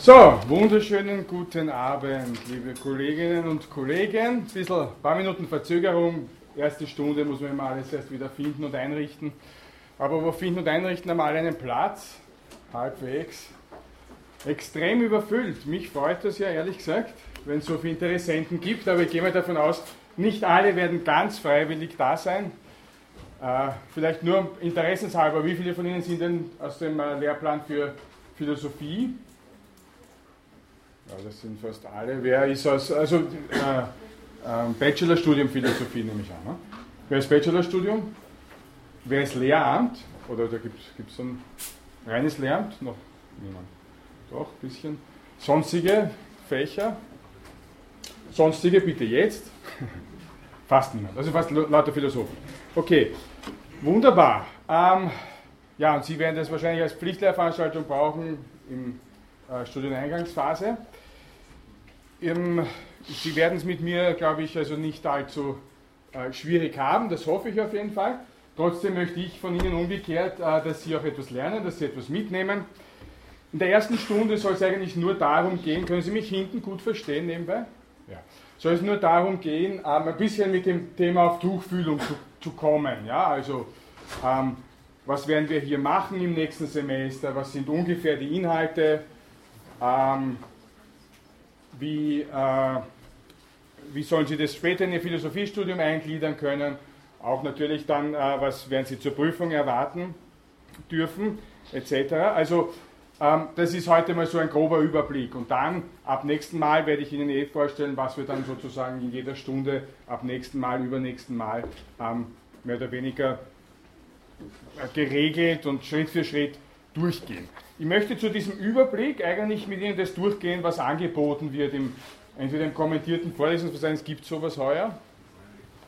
So, wunderschönen guten Abend, liebe Kolleginnen und Kollegen. Ein bisschen, paar Minuten Verzögerung. Erste Stunde muss man immer alles erst wieder finden und einrichten. Aber wo finden und einrichten haben alle einen Platz, halbwegs. Extrem überfüllt. Mich freut das ja ehrlich gesagt, wenn es so viele Interessenten gibt, aber ich gehe mal davon aus, nicht alle werden ganz freiwillig da sein. Äh, vielleicht nur interessenshalber, wie viele von Ihnen sind denn aus dem äh, Lehrplan für Philosophie? Ja, das sind fast alle. Wer ist aus, also äh, äh, Bachelorstudium Philosophie nehme ich an. Ne? Wer ist Bachelorstudium? Wer ist Lehramt? Oder da gibt es ein reines Lehramt? Noch niemand. Doch, ein bisschen. Sonstige Fächer? Sonstige bitte jetzt. fast niemand. Also fast lauter Philosophen. Okay, wunderbar. Ähm, ja, und Sie werden das wahrscheinlich als Pflichtlehrveranstaltung brauchen im äh, Studieneingangsphase. Im, Sie werden es mit mir, glaube ich, also nicht allzu äh, schwierig haben, das hoffe ich auf jeden Fall. Trotzdem möchte ich von Ihnen umgekehrt, äh, dass Sie auch etwas lernen, dass Sie etwas mitnehmen. In der ersten Stunde soll es eigentlich nur darum gehen, können Sie mich hinten gut verstehen nebenbei? Ja. Soll es nur darum gehen, ähm, ein bisschen mit dem Thema auf Tuchfühlung zu, zu kommen. Ja? Also, ähm, was werden wir hier machen im nächsten Semester? Was sind ungefähr die Inhalte? Ähm, wie, äh, wie sollen Sie das später in Ihr Philosophiestudium eingliedern können? Auch natürlich dann, äh, was werden Sie zur Prüfung erwarten dürfen, etc. Also ähm, das ist heute mal so ein grober Überblick. Und dann, ab nächsten Mal, werde ich Ihnen eh vorstellen, was wir dann sozusagen in jeder Stunde, ab nächsten Mal, übernächsten Mal, ähm, mehr oder weniger äh, geregelt und Schritt für Schritt durchgehen. Ich möchte zu diesem Überblick eigentlich mit Ihnen das durchgehen, was angeboten wird, im, entweder im kommentierten Vorlesungsverzeichnis. Gibt es sowas heuer?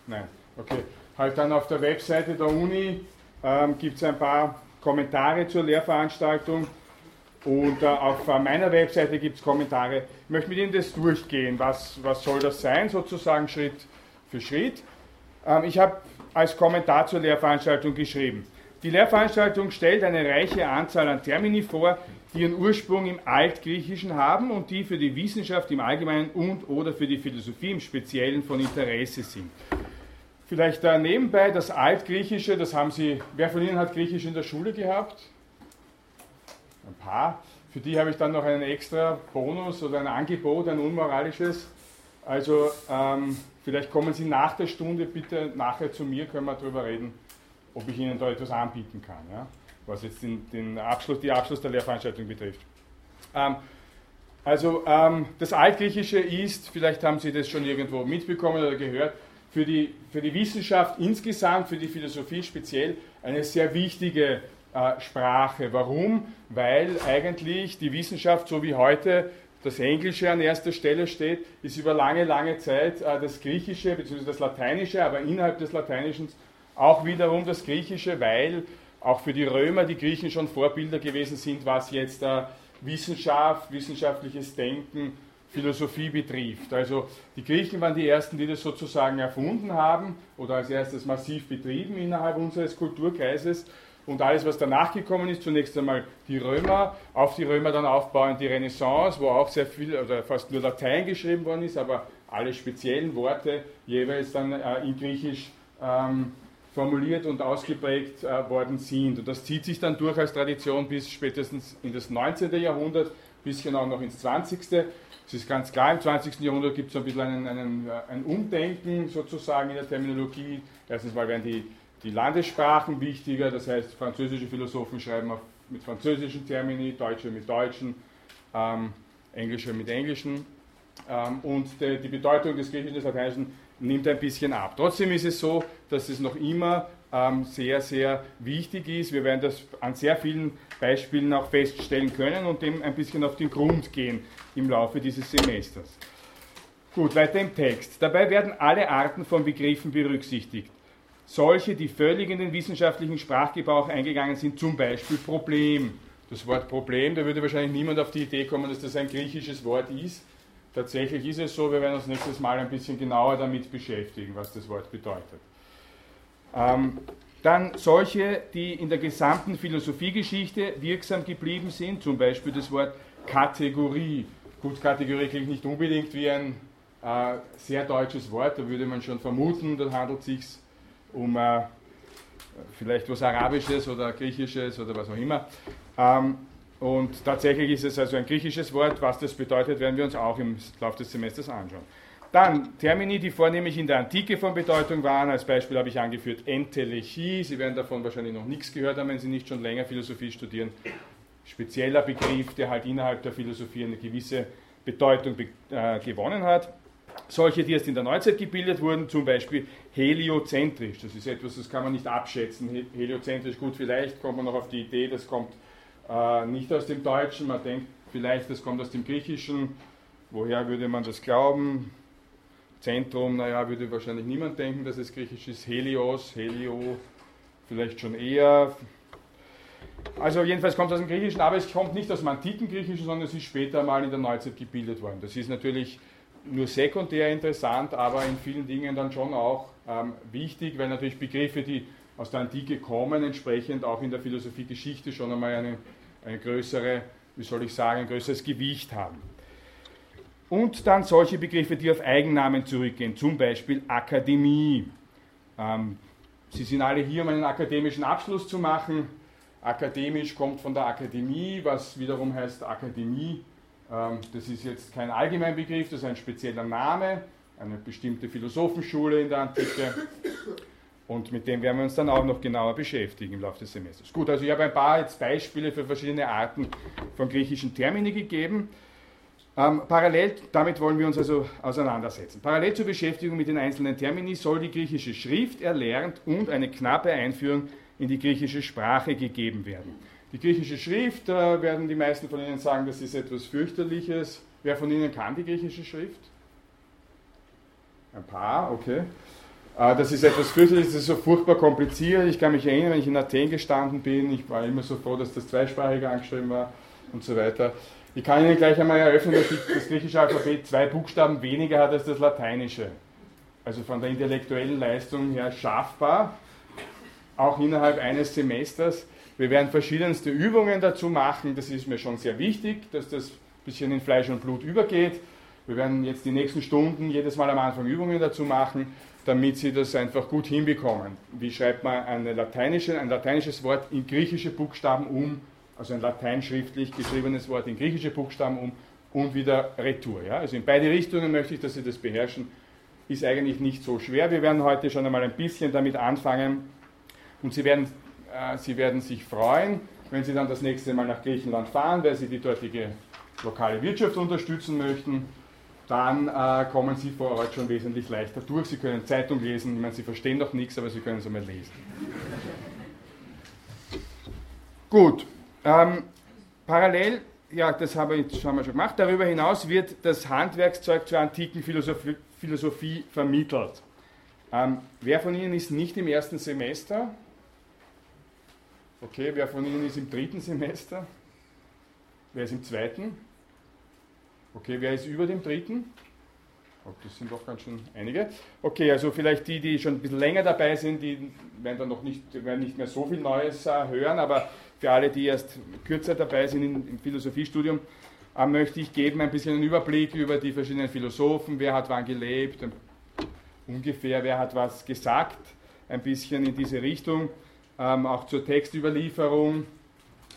Nein. Okay. Halt dann auf der Webseite der Uni ähm, gibt es ein paar Kommentare zur Lehrveranstaltung und äh, auf äh, meiner Webseite gibt es Kommentare. Ich möchte mit Ihnen das durchgehen. Was, was soll das sein, sozusagen Schritt für Schritt? Ähm, ich habe als Kommentar zur Lehrveranstaltung geschrieben. Die Lehrveranstaltung stellt eine reiche Anzahl an Termini vor, die ihren Ursprung im Altgriechischen haben und die für die Wissenschaft im Allgemeinen und oder für die Philosophie im Speziellen von Interesse sind. Vielleicht da nebenbei das Altgriechische, das haben Sie, wer von Ihnen hat Griechisch in der Schule gehabt? Ein paar. Für die habe ich dann noch einen extra Bonus oder ein Angebot, ein unmoralisches. Also ähm, vielleicht kommen Sie nach der Stunde bitte nachher zu mir, können wir darüber reden ob ich Ihnen da etwas anbieten kann, ja? was jetzt den, den Abschluss, die Abschluss der Lehrveranstaltung betrifft. Ähm, also ähm, das Altgriechische ist, vielleicht haben Sie das schon irgendwo mitbekommen oder gehört, für die, für die Wissenschaft insgesamt, für die Philosophie speziell, eine sehr wichtige äh, Sprache. Warum? Weil eigentlich die Wissenschaft, so wie heute das Englische an erster Stelle steht, ist über lange, lange Zeit äh, das Griechische bzw. das Lateinische, aber innerhalb des Lateinischen auch wiederum das Griechische, weil auch für die Römer die Griechen schon Vorbilder gewesen sind, was jetzt äh, Wissenschaft, wissenschaftliches Denken, Philosophie betrifft. Also die Griechen waren die ersten, die das sozusagen erfunden haben oder als erstes massiv betrieben innerhalb unseres Kulturkreises. Und alles, was danach gekommen ist, zunächst einmal die Römer, auf die Römer dann aufbauend die Renaissance, wo auch sehr viel oder fast nur Latein geschrieben worden ist, aber alle speziellen Worte jeweils dann äh, in Griechisch ähm, formuliert und ausgeprägt äh, worden sind. Und das zieht sich dann durch als Tradition bis spätestens in das 19. Jahrhundert, bisschen auch noch ins 20. Es ist ganz klar, im 20. Jahrhundert gibt es ein bisschen einen, einen, äh, ein Umdenken sozusagen in der Terminologie. Erstens mal werden die, die Landessprachen wichtiger, das heißt, französische Philosophen schreiben auf, mit französischen Termini, Deutsche mit deutschen, ähm, Englische mit englischen. Ähm, und die, die Bedeutung des Griechischen und des Lateinischen nimmt ein bisschen ab. Trotzdem ist es so, dass es noch immer ähm, sehr, sehr wichtig ist. Wir werden das an sehr vielen Beispielen auch feststellen können und dem ein bisschen auf den Grund gehen im Laufe dieses Semesters. Gut, weiter im Text. Dabei werden alle Arten von Begriffen berücksichtigt. Solche, die völlig in den wissenschaftlichen Sprachgebrauch eingegangen sind, zum Beispiel Problem. Das Wort Problem, da würde wahrscheinlich niemand auf die Idee kommen, dass das ein griechisches Wort ist. Tatsächlich ist es so, wir werden uns nächstes Mal ein bisschen genauer damit beschäftigen, was das Wort bedeutet. Ähm, dann solche, die in der gesamten Philosophiegeschichte wirksam geblieben sind, zum Beispiel das Wort Kategorie. Gut, Kategorie klingt nicht unbedingt wie ein äh, sehr deutsches Wort, da würde man schon vermuten, da handelt es sich um äh, vielleicht was Arabisches oder Griechisches oder was auch immer. Ähm, und tatsächlich ist es also ein griechisches Wort. Was das bedeutet, werden wir uns auch im Laufe des Semesters anschauen. Dann Termini, die vornehmlich in der Antike von Bedeutung waren. Als Beispiel habe ich angeführt Entelechie. Sie werden davon wahrscheinlich noch nichts gehört haben, wenn Sie nicht schon länger Philosophie studieren. Spezieller Begriff, der halt innerhalb der Philosophie eine gewisse Bedeutung äh, gewonnen hat. Solche, die erst in der Neuzeit gebildet wurden, zum Beispiel heliozentrisch. Das ist etwas, das kann man nicht abschätzen. Heliozentrisch, gut, vielleicht kommt man noch auf die Idee, das kommt äh, nicht aus dem Deutschen. Man denkt vielleicht, das kommt aus dem Griechischen. Woher würde man das glauben? Zentrum, naja, würde wahrscheinlich niemand denken, dass es griechisch ist. Helios, Helio, vielleicht schon eher. Also jedenfalls kommt es aus dem Griechischen, aber es kommt nicht aus dem antiken Griechischen, sondern es ist später mal in der Neuzeit gebildet worden. Das ist natürlich nur sekundär interessant, aber in vielen Dingen dann schon auch ähm, wichtig, weil natürlich Begriffe, die aus der Antike kommen, entsprechend auch in der Philosophiegeschichte schon einmal eine, eine größere, wie soll ich sagen, ein größeres Gewicht haben. Und dann solche Begriffe, die auf Eigennamen zurückgehen, zum Beispiel Akademie. Ähm, Sie sind alle hier, um einen akademischen Abschluss zu machen. Akademisch kommt von der Akademie, was wiederum heißt Akademie. Ähm, das ist jetzt kein Allgemeinbegriff, das ist ein spezieller Name, eine bestimmte Philosophenschule in der Antike. Und mit dem werden wir uns dann auch noch genauer beschäftigen im Laufe des Semesters. Gut, also ich habe ein paar jetzt Beispiele für verschiedene Arten von griechischen Termini gegeben. Ähm, parallel, damit wollen wir uns also auseinandersetzen. Parallel zur Beschäftigung mit den einzelnen Termini soll die griechische Schrift erlernt und eine knappe Einführung in die griechische Sprache gegeben werden. Die griechische Schrift, äh, werden die meisten von Ihnen sagen, das ist etwas fürchterliches. Wer von Ihnen kann die griechische Schrift? Ein paar, okay. Äh, das ist etwas fürchterliches, das ist so furchtbar kompliziert. Ich kann mich erinnern, wenn ich in Athen gestanden bin, ich war immer so froh, dass das zweisprachig angeschrieben war und so weiter. Ich kann Ihnen gleich einmal eröffnen, dass das griechische Alphabet zwei Buchstaben weniger hat als das lateinische. Also von der intellektuellen Leistung her schaffbar, auch innerhalb eines Semesters. Wir werden verschiedenste Übungen dazu machen, das ist mir schon sehr wichtig, dass das ein bisschen in Fleisch und Blut übergeht. Wir werden jetzt die nächsten Stunden jedes Mal am Anfang Übungen dazu machen, damit Sie das einfach gut hinbekommen. Wie schreibt man eine lateinische, ein lateinisches Wort in griechische Buchstaben um also ein lateinschriftlich geschriebenes Wort in griechische Buchstaben um und wieder Retour. Ja? Also in beide Richtungen möchte ich, dass Sie das beherrschen. Ist eigentlich nicht so schwer. Wir werden heute schon einmal ein bisschen damit anfangen und Sie werden, äh, Sie werden sich freuen, wenn Sie dann das nächste Mal nach Griechenland fahren, weil Sie die dortige lokale Wirtschaft unterstützen möchten. Dann äh, kommen Sie vor Ort schon wesentlich leichter durch. Sie können Zeitung lesen. Ich meine, Sie verstehen doch nichts, aber Sie können es einmal lesen. Gut, ähm, parallel, ja, das haben wir, jetzt, schon gemacht, darüber hinaus wird das Handwerkszeug zur antiken Philosophie, Philosophie vermittelt. Ähm, wer von Ihnen ist nicht im ersten Semester? Okay, wer von Ihnen ist im dritten Semester? Wer ist im zweiten? Okay, wer ist über dem dritten? Oh, das sind doch ganz schön einige. Okay, also vielleicht die, die schon ein bisschen länger dabei sind, die werden dann noch nicht, werden nicht mehr so viel Neues äh, hören, aber für alle, die erst kürzer dabei sind im Philosophiestudium, äh, möchte ich geben ein bisschen einen Überblick über die verschiedenen Philosophen, wer hat wann gelebt, ungefähr wer hat was gesagt, ein bisschen in diese Richtung, ähm, auch zur Textüberlieferung,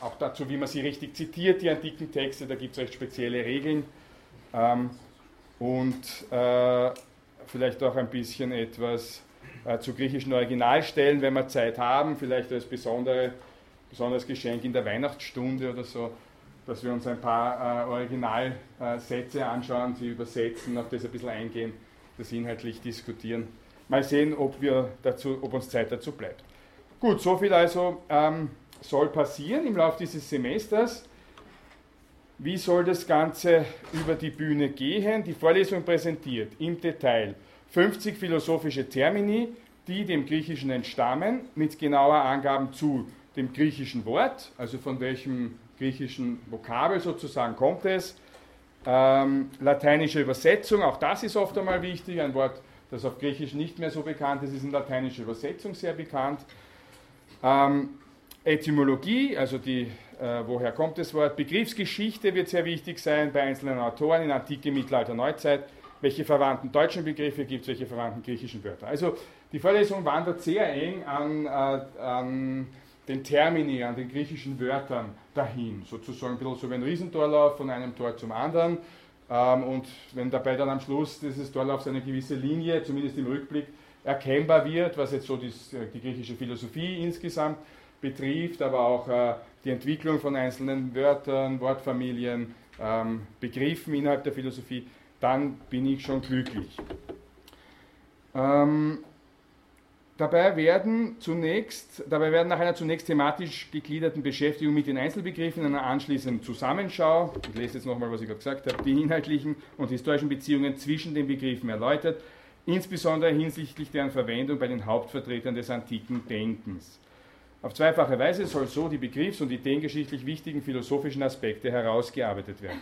auch dazu, wie man sie richtig zitiert, die antiken Texte, da gibt es recht spezielle Regeln. Ähm, und äh, vielleicht auch ein bisschen etwas äh, zu griechischen Originalstellen, wenn wir Zeit haben, vielleicht als besondere besonderes Geschenk in der Weihnachtsstunde oder so, dass wir uns ein paar äh, Originalsätze anschauen, sie übersetzen, auf das ein bisschen eingehen, das inhaltlich diskutieren. Mal sehen, ob, wir dazu, ob uns Zeit dazu bleibt. Gut, soviel also ähm, soll passieren im Laufe dieses Semesters. Wie soll das Ganze über die Bühne gehen? Die Vorlesung präsentiert im Detail 50 philosophische Termini, die dem Griechischen entstammen, mit genauer Angaben zu dem griechischen Wort, also von welchem griechischen Vokabel sozusagen kommt es. Ähm, lateinische Übersetzung, auch das ist oft einmal wichtig. Ein Wort, das auf Griechisch nicht mehr so bekannt ist, ist in lateinischer Übersetzung sehr bekannt. Ähm, Etymologie, also die woher kommt das Wort. Begriffsgeschichte wird sehr wichtig sein bei einzelnen Autoren in Antike, Mittelalter, Neuzeit. Welche verwandten deutschen Begriffe gibt es, welche verwandten griechischen Wörter. Also die Vorlesung wandert sehr eng an, äh, an den Termini, an den griechischen Wörtern dahin. Sozusagen ein bisschen so wie ein Riesentorlauf von einem Tor zum anderen. Ähm, und wenn dabei dann am Schluss dieses Torlaufs eine gewisse Linie, zumindest im Rückblick, erkennbar wird, was jetzt so die, die griechische Philosophie insgesamt betrifft, aber auch äh, die Entwicklung von einzelnen Wörtern, Wortfamilien, ähm, Begriffen innerhalb der Philosophie, dann bin ich schon glücklich. Ähm, dabei, werden zunächst, dabei werden nach einer zunächst thematisch gegliederten Beschäftigung mit den Einzelbegriffen, einer anschließenden Zusammenschau, ich lese jetzt nochmal, was ich gerade gesagt habe, die inhaltlichen und historischen Beziehungen zwischen den Begriffen erläutert, insbesondere hinsichtlich deren Verwendung bei den Hauptvertretern des antiken Denkens. Auf zweifache Weise soll so die begriffs- und ideengeschichtlich wichtigen philosophischen Aspekte herausgearbeitet werden.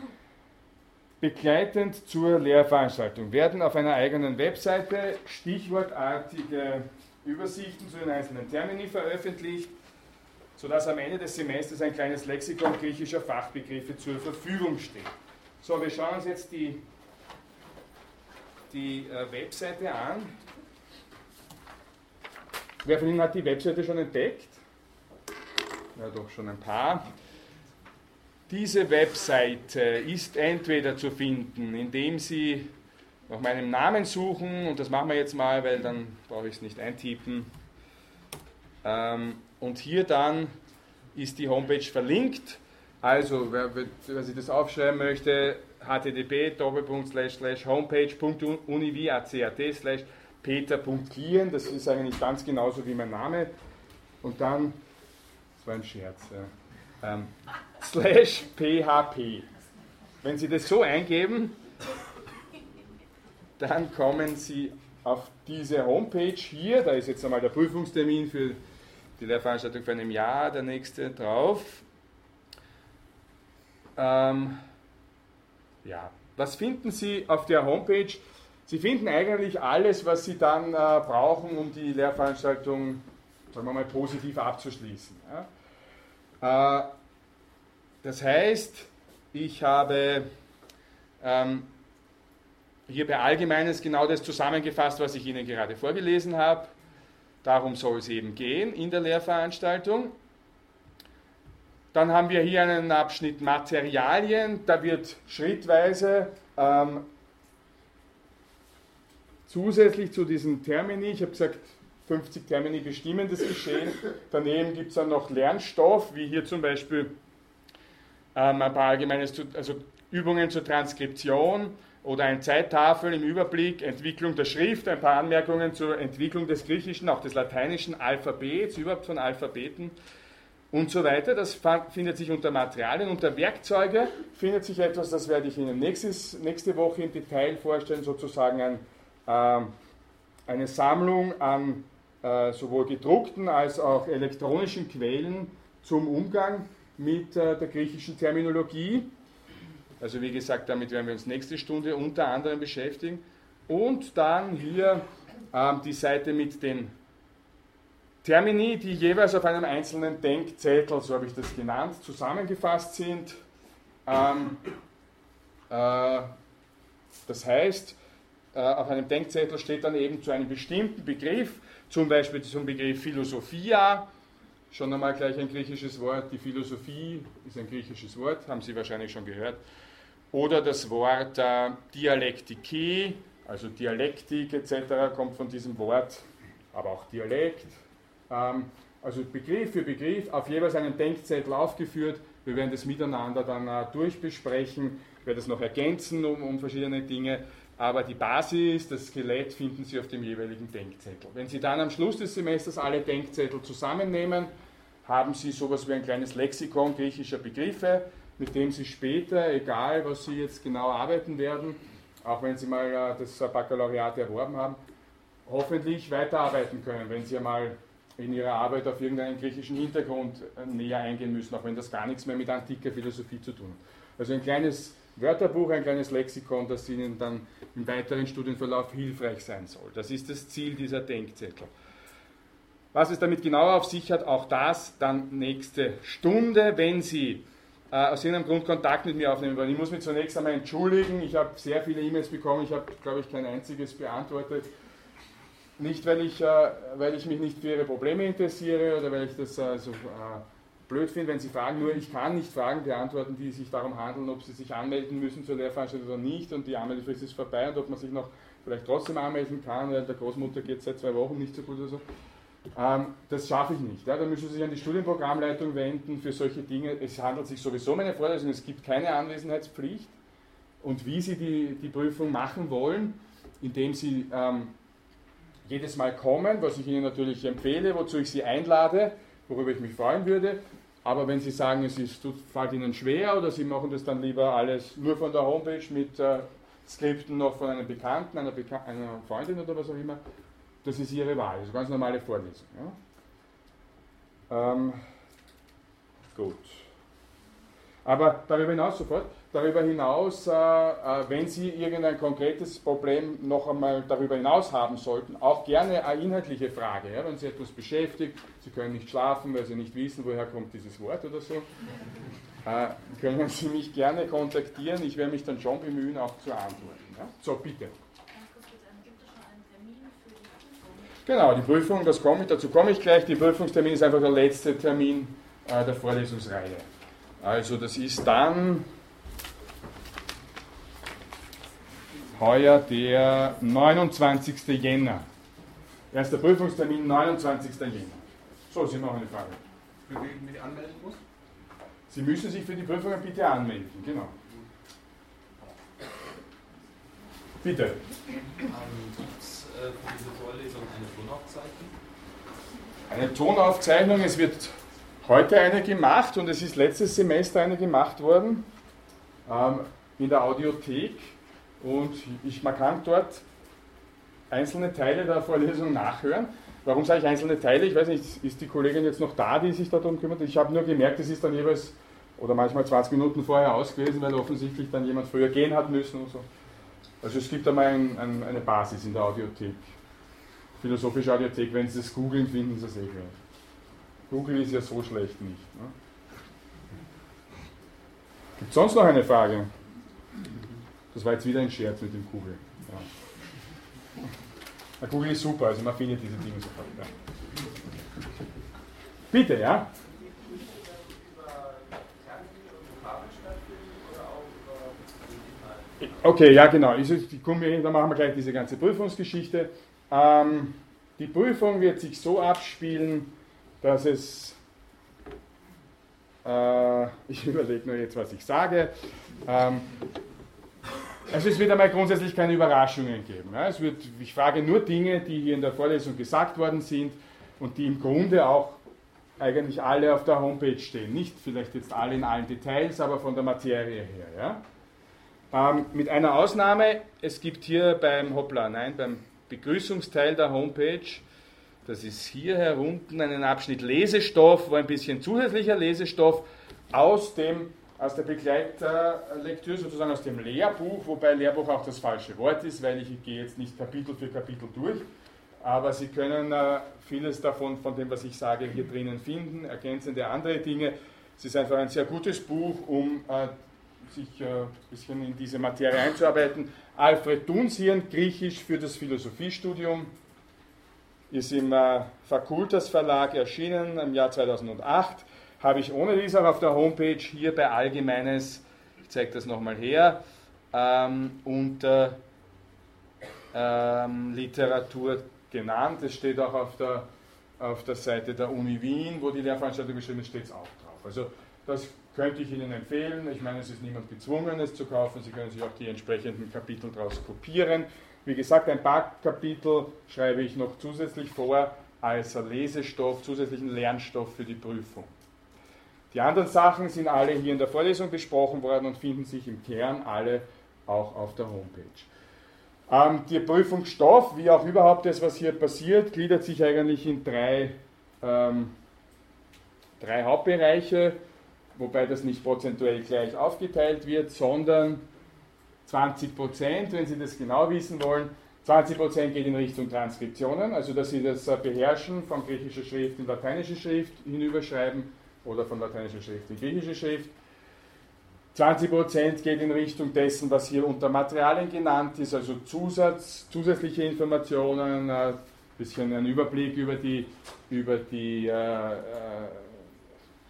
Begleitend zur Lehrveranstaltung werden auf einer eigenen Webseite stichwortartige Übersichten zu den einzelnen Termini veröffentlicht, sodass am Ende des Semesters ein kleines Lexikon griechischer Fachbegriffe zur Verfügung steht. So, wir schauen uns jetzt die, die äh, Webseite an. Wer von Ihnen hat die Webseite schon entdeckt? Ja, doch schon ein paar. Diese Webseite ist entweder zu finden, indem Sie nach meinem Namen suchen, und das machen wir jetzt mal, weil dann brauche ich es nicht eintippen. Ähm, und hier dann ist die Homepage verlinkt. Also, wer, wer sich das aufschreiben möchte, http homepage.univi.acat peter.klien, das ist eigentlich ganz genauso wie mein Name. Und dann, das war ein Scherz, ja ähm, slash php. Wenn Sie das so eingeben, dann kommen Sie auf diese Homepage hier, da ist jetzt einmal der Prüfungstermin für die Lehrveranstaltung für ein Jahr, der nächste drauf. Ähm, ja, was finden Sie auf der Homepage? Sie finden eigentlich alles, was Sie dann äh, brauchen, um die Lehrveranstaltung, sagen wir mal, positiv abzuschließen. Ja? Äh, das heißt, ich habe ähm, hier bei Allgemeines genau das zusammengefasst, was ich Ihnen gerade vorgelesen habe. Darum soll es eben gehen in der Lehrveranstaltung. Dann haben wir hier einen Abschnitt Materialien. Da wird schrittweise ähm, zusätzlich zu diesen Termini, ich habe gesagt, 50 Termini bestimmen das Geschehen. Daneben gibt es dann noch Lernstoff, wie hier zum Beispiel ähm, ein paar allgemeine also Übungen zur Transkription oder eine Zeittafel im Überblick, Entwicklung der Schrift, ein paar Anmerkungen zur Entwicklung des griechischen, auch des lateinischen Alphabets, überhaupt von Alphabeten und so weiter. Das findet sich unter Materialien. Unter Werkzeuge findet sich etwas, das werde ich Ihnen nächstes, nächste Woche im Detail vorstellen, sozusagen ein, äh, eine Sammlung an sowohl gedruckten als auch elektronischen Quellen zum Umgang mit äh, der griechischen Terminologie. Also wie gesagt, damit werden wir uns nächste Stunde unter anderem beschäftigen. Und dann hier ähm, die Seite mit den Termini, die jeweils auf einem einzelnen Denkzettel, so habe ich das genannt, zusammengefasst sind. Ähm, äh, das heißt, äh, auf einem Denkzettel steht dann eben zu einem bestimmten Begriff, zum Beispiel zum Begriff Philosophia, Schon einmal gleich ein griechisches Wort. Die Philosophie ist ein griechisches Wort, haben Sie wahrscheinlich schon gehört. Oder das Wort äh, Dialektike, also Dialektik etc. kommt von diesem Wort, aber auch Dialekt. Ähm, also Begriff für Begriff auf jeweils einen Denkzettel aufgeführt. Wir werden das miteinander dann äh, durchbesprechen, ich werde das noch ergänzen um, um verschiedene Dinge aber die Basis, das Skelett finden Sie auf dem jeweiligen Denkzettel. Wenn Sie dann am Schluss des Semesters alle Denkzettel zusammennehmen, haben Sie sowas wie ein kleines Lexikon griechischer Begriffe, mit dem Sie später, egal was Sie jetzt genau arbeiten werden, auch wenn Sie mal äh, das Baccalaureat erworben haben, hoffentlich weiterarbeiten können, wenn Sie einmal in Ihrer Arbeit auf irgendeinen griechischen Hintergrund äh, näher eingehen müssen, auch wenn das gar nichts mehr mit antiker Philosophie zu tun hat. Also ein kleines Wörterbuch, ein kleines Lexikon, das Ihnen dann im weiteren Studienverlauf hilfreich sein soll. Das ist das Ziel dieser Denkzettel. Was es damit genauer auf sich hat, auch das dann nächste Stunde, wenn Sie äh, aus irgendeinem Grund Kontakt mit mir aufnehmen wollen. Ich muss mich zunächst einmal entschuldigen. Ich habe sehr viele E-Mails bekommen. Ich habe, glaube ich, kein einziges beantwortet. Nicht, weil ich, äh, weil ich mich nicht für Ihre Probleme interessiere oder weil ich das äh, so blöd finde, wenn Sie fragen. Nur ich kann nicht Fragen beantworten, die sich darum handeln, ob Sie sich anmelden müssen zur Lehrveranstaltung oder nicht und die Anmeldefrist ist vorbei und ob man sich noch vielleicht trotzdem anmelden kann, weil der Großmutter geht seit zwei Wochen nicht so gut oder so. Ähm, das schaffe ich nicht. Ja, da müssen Sie sich an die Studienprogrammleitung wenden für solche Dinge. Es handelt sich sowieso um eine Vorlesung, es gibt keine Anwesenheitspflicht. Und wie Sie die, die Prüfung machen wollen, indem Sie ähm, jedes Mal kommen, was ich Ihnen natürlich empfehle, wozu ich Sie einlade, worüber ich mich freuen würde. Aber wenn Sie sagen, es ist, fällt Ihnen schwer oder Sie machen das dann lieber alles nur von der Homepage mit äh, Skripten noch von einem Bekannten, einer, Beka einer Freundin oder was auch immer, das ist Ihre Wahl, also ganz normale Vorlesung. Ja? Ähm, gut. Aber darüber hinaus sofort, darüber hinaus, äh, äh, wenn Sie irgendein konkretes Problem noch einmal darüber hinaus haben sollten, auch gerne eine inhaltliche Frage, wenn Sie etwas beschäftigt, Sie können nicht schlafen, weil Sie nicht wissen, woher kommt dieses Wort oder so, äh, können Sie mich gerne kontaktieren, ich werde mich dann schon bemühen, auch zu antworten. So, bitte. Genau, die Prüfung, das komme ich, dazu komme ich gleich. Die Prüfungstermin ist einfach der letzte Termin der Vorlesungsreihe. Also das ist dann heuer der 29. Jänner. Erster Prüfungstermin 29. Jänner. So, Sie haben noch eine Frage. Für wen ich mich anmelden muss? Sie müssen sich für die Prüfungen bitte anmelden, genau. Bitte. Ähm, Gibt es äh, für diese Vorlesung eine Tonaufzeichnung? Eine Tonaufzeichnung, es wird heute eine gemacht und es ist letztes Semester eine gemacht worden ähm, in der Audiothek und ich, man kann dort einzelne Teile der Vorlesung nachhören. Warum sage ich einzelne Teile? Ich weiß nicht, ist die Kollegin jetzt noch da, die sich darum kümmert? Ich habe nur gemerkt, es ist dann jeweils oder manchmal 20 Minuten vorher ausgelesen, weil offensichtlich dann jemand früher gehen hat müssen und so. Also es gibt einmal ein, ein, eine Basis in der Audiothek. Philosophische Audiothek, wenn Sie es googeln, finden Sie es eh gleich. Google ist ja so schlecht nicht. Ne? Gibt es sonst noch eine Frage? Das war jetzt wieder ein Scherz mit dem Google. Ja. Google ist super, also man findet diese Dinge sofort. Ja. Bitte, ja? Okay, ja genau. Ich komme, dann machen wir gleich diese ganze Prüfungsgeschichte. Ähm, die Prüfung wird sich so abspielen, dass es, äh, ich überlege nur jetzt, was ich sage. Ähm, also es wird einmal grundsätzlich keine Überraschungen geben. Es wird, ich frage nur Dinge, die hier in der Vorlesung gesagt worden sind und die im Grunde auch eigentlich alle auf der Homepage stehen. Nicht vielleicht jetzt alle in allen Details, aber von der Materie her. Ja. Ähm, mit einer Ausnahme, es gibt hier beim Hoppla, nein, beim Begrüßungsteil der Homepage, das ist hier herunten einen Abschnitt Lesestoff, wo ein bisschen zusätzlicher Lesestoff aus, dem, aus der Begleitlektüre, sozusagen aus dem Lehrbuch, wobei Lehrbuch auch das falsche Wort ist, weil ich gehe jetzt nicht Kapitel für Kapitel durch, aber Sie können äh, vieles davon, von dem, was ich sage, hier drinnen finden, ergänzende andere Dinge. Es ist einfach ein sehr gutes Buch, um äh, sich ein bisschen in diese Materie einzuarbeiten. Alfred Dunsian, Griechisch für das Philosophiestudium, ist im äh, Fakultas Verlag erschienen im Jahr 2008. Habe ich ohne dies auch auf der Homepage hier bei Allgemeines, ich zeige das nochmal her, ähm, unter ähm, Literatur genannt. Es steht auch auf der, auf der Seite der Uni Wien, wo die Lehrveranstaltung geschrieben ist, steht es auch drauf. Also das könnte ich Ihnen empfehlen. Ich meine, es ist niemand gezwungen, es zu kaufen. Sie können sich auch die entsprechenden Kapitel daraus kopieren. Wie gesagt, ein paar Kapitel schreibe ich noch zusätzlich vor als Lesestoff, zusätzlichen Lernstoff für die Prüfung. Die anderen Sachen sind alle hier in der Vorlesung besprochen worden und finden sich im Kern alle auch auf der Homepage. Ähm, der Prüfungsstoff, wie auch überhaupt das, was hier passiert, gliedert sich eigentlich in drei, ähm, drei Hauptbereiche wobei das nicht prozentuell gleich aufgeteilt wird, sondern 20 Prozent, wenn Sie das genau wissen wollen, 20% geht in Richtung Transkriptionen, also dass Sie das beherrschen, von griechischer Schrift in lateinische Schrift hinüberschreiben oder von lateinischer Schrift in griechische Schrift. 20% geht in Richtung dessen, was hier unter Materialien genannt ist, also Zusatz, zusätzliche Informationen, ein bisschen ein Überblick über, die, über, die, äh, äh,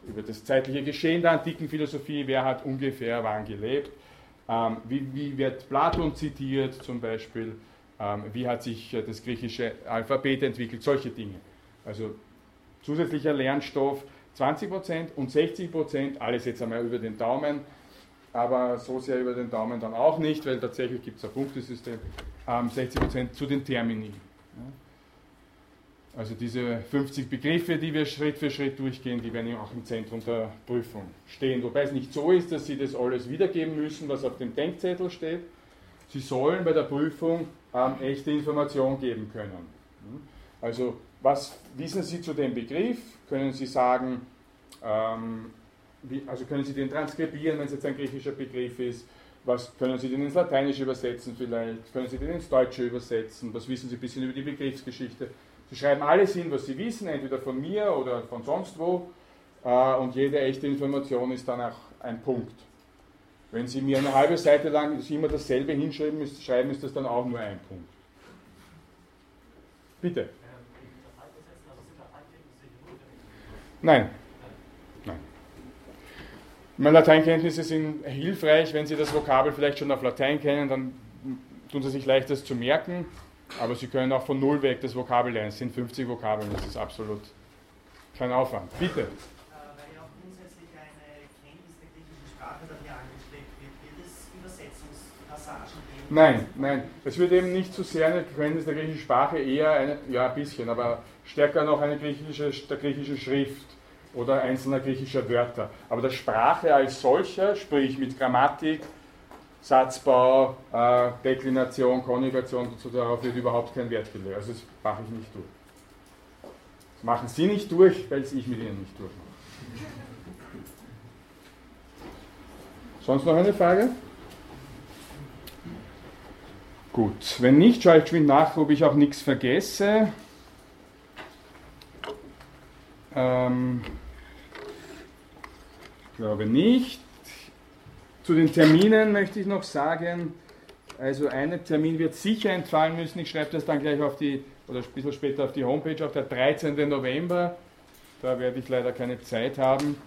über das zeitliche Geschehen der antiken Philosophie, wer hat ungefähr wann gelebt, ähm, wie, wie, wird Platon zitiert zum Beispiel, ähm, wie hat sich äh, das griechische Alphabet entwickelt, solche Dinge. Also zusätzlicher Lernstoff 20% und 60%, alles jetzt einmal über den Daumen, aber so sehr über den Daumen dann auch nicht, weil tatsächlich gibt es ein Punktesystem, ähm, 60% zu den Termini. Also diese 50 Begriffe, die wir Schritt für Schritt durchgehen, die werden auch im Zentrum der Prüfung stehen. Wobei es nicht so ist, dass Sie das alles wiedergeben müssen, was auf dem Denkzettel steht. Sie sollen bei der Prüfung ähm, echte Informationen geben können. Also was wissen Sie zu dem Begriff? Können Sie sagen, ähm, wie, also können Sie den transkribieren, wenn es jetzt ein griechischer Begriff ist? Was können Sie den ins Lateinische übersetzen vielleicht? Können Sie den ins Deutsche übersetzen? Was wissen Sie ein bisschen über die Begriffsgeschichte? Sie schreiben alles hin, was Sie wissen, entweder von mir oder von sonst wo. Äh, und jede echte Information ist dann auch ein Punkt. Wenn Sie mir eine halbe Seite lang immer dasselbe hinschreiben, ist, schreiben, ist das dann auch nur ein Punkt. Bitte. Nein, meine Lateinkenntnisse sind hilfreich, wenn Sie das Vokabel vielleicht schon auf Latein kennen, dann tun Sie sich leicht, das zu merken. Aber Sie können auch von Null weg das Vokabel lernen. Es sind 50 Vokabeln, das ist absolut kein Aufwand. Bitte. Nein, nein. Es wird eben nicht zu so sehr eine Kenntnis der griechischen Sprache, eher eine, ja ein bisschen, aber stärker noch eine griechische, der griechischen Schrift oder einzelner griechischer Wörter. Aber der Sprache als solcher, sprich mit Grammatik, Satzbau, äh, Deklination, Konjugation, dazu, darauf wird überhaupt kein Wert gelegt. Also das mache ich nicht durch. Das machen Sie nicht durch, weil es ich mit Ihnen nicht durchmache. Sonst noch eine Frage? Gut, wenn nicht, schaue ich geschwind nach, ob ich auch nichts vergesse. Ähm, ich glaube nicht. Zu den Terminen möchte ich noch sagen, also ein Termin wird sicher entfallen müssen. Ich schreibe das dann gleich auf die, oder ein bisschen später auf die Homepage, auf der 13. November. Da werde ich leider keine Zeit haben.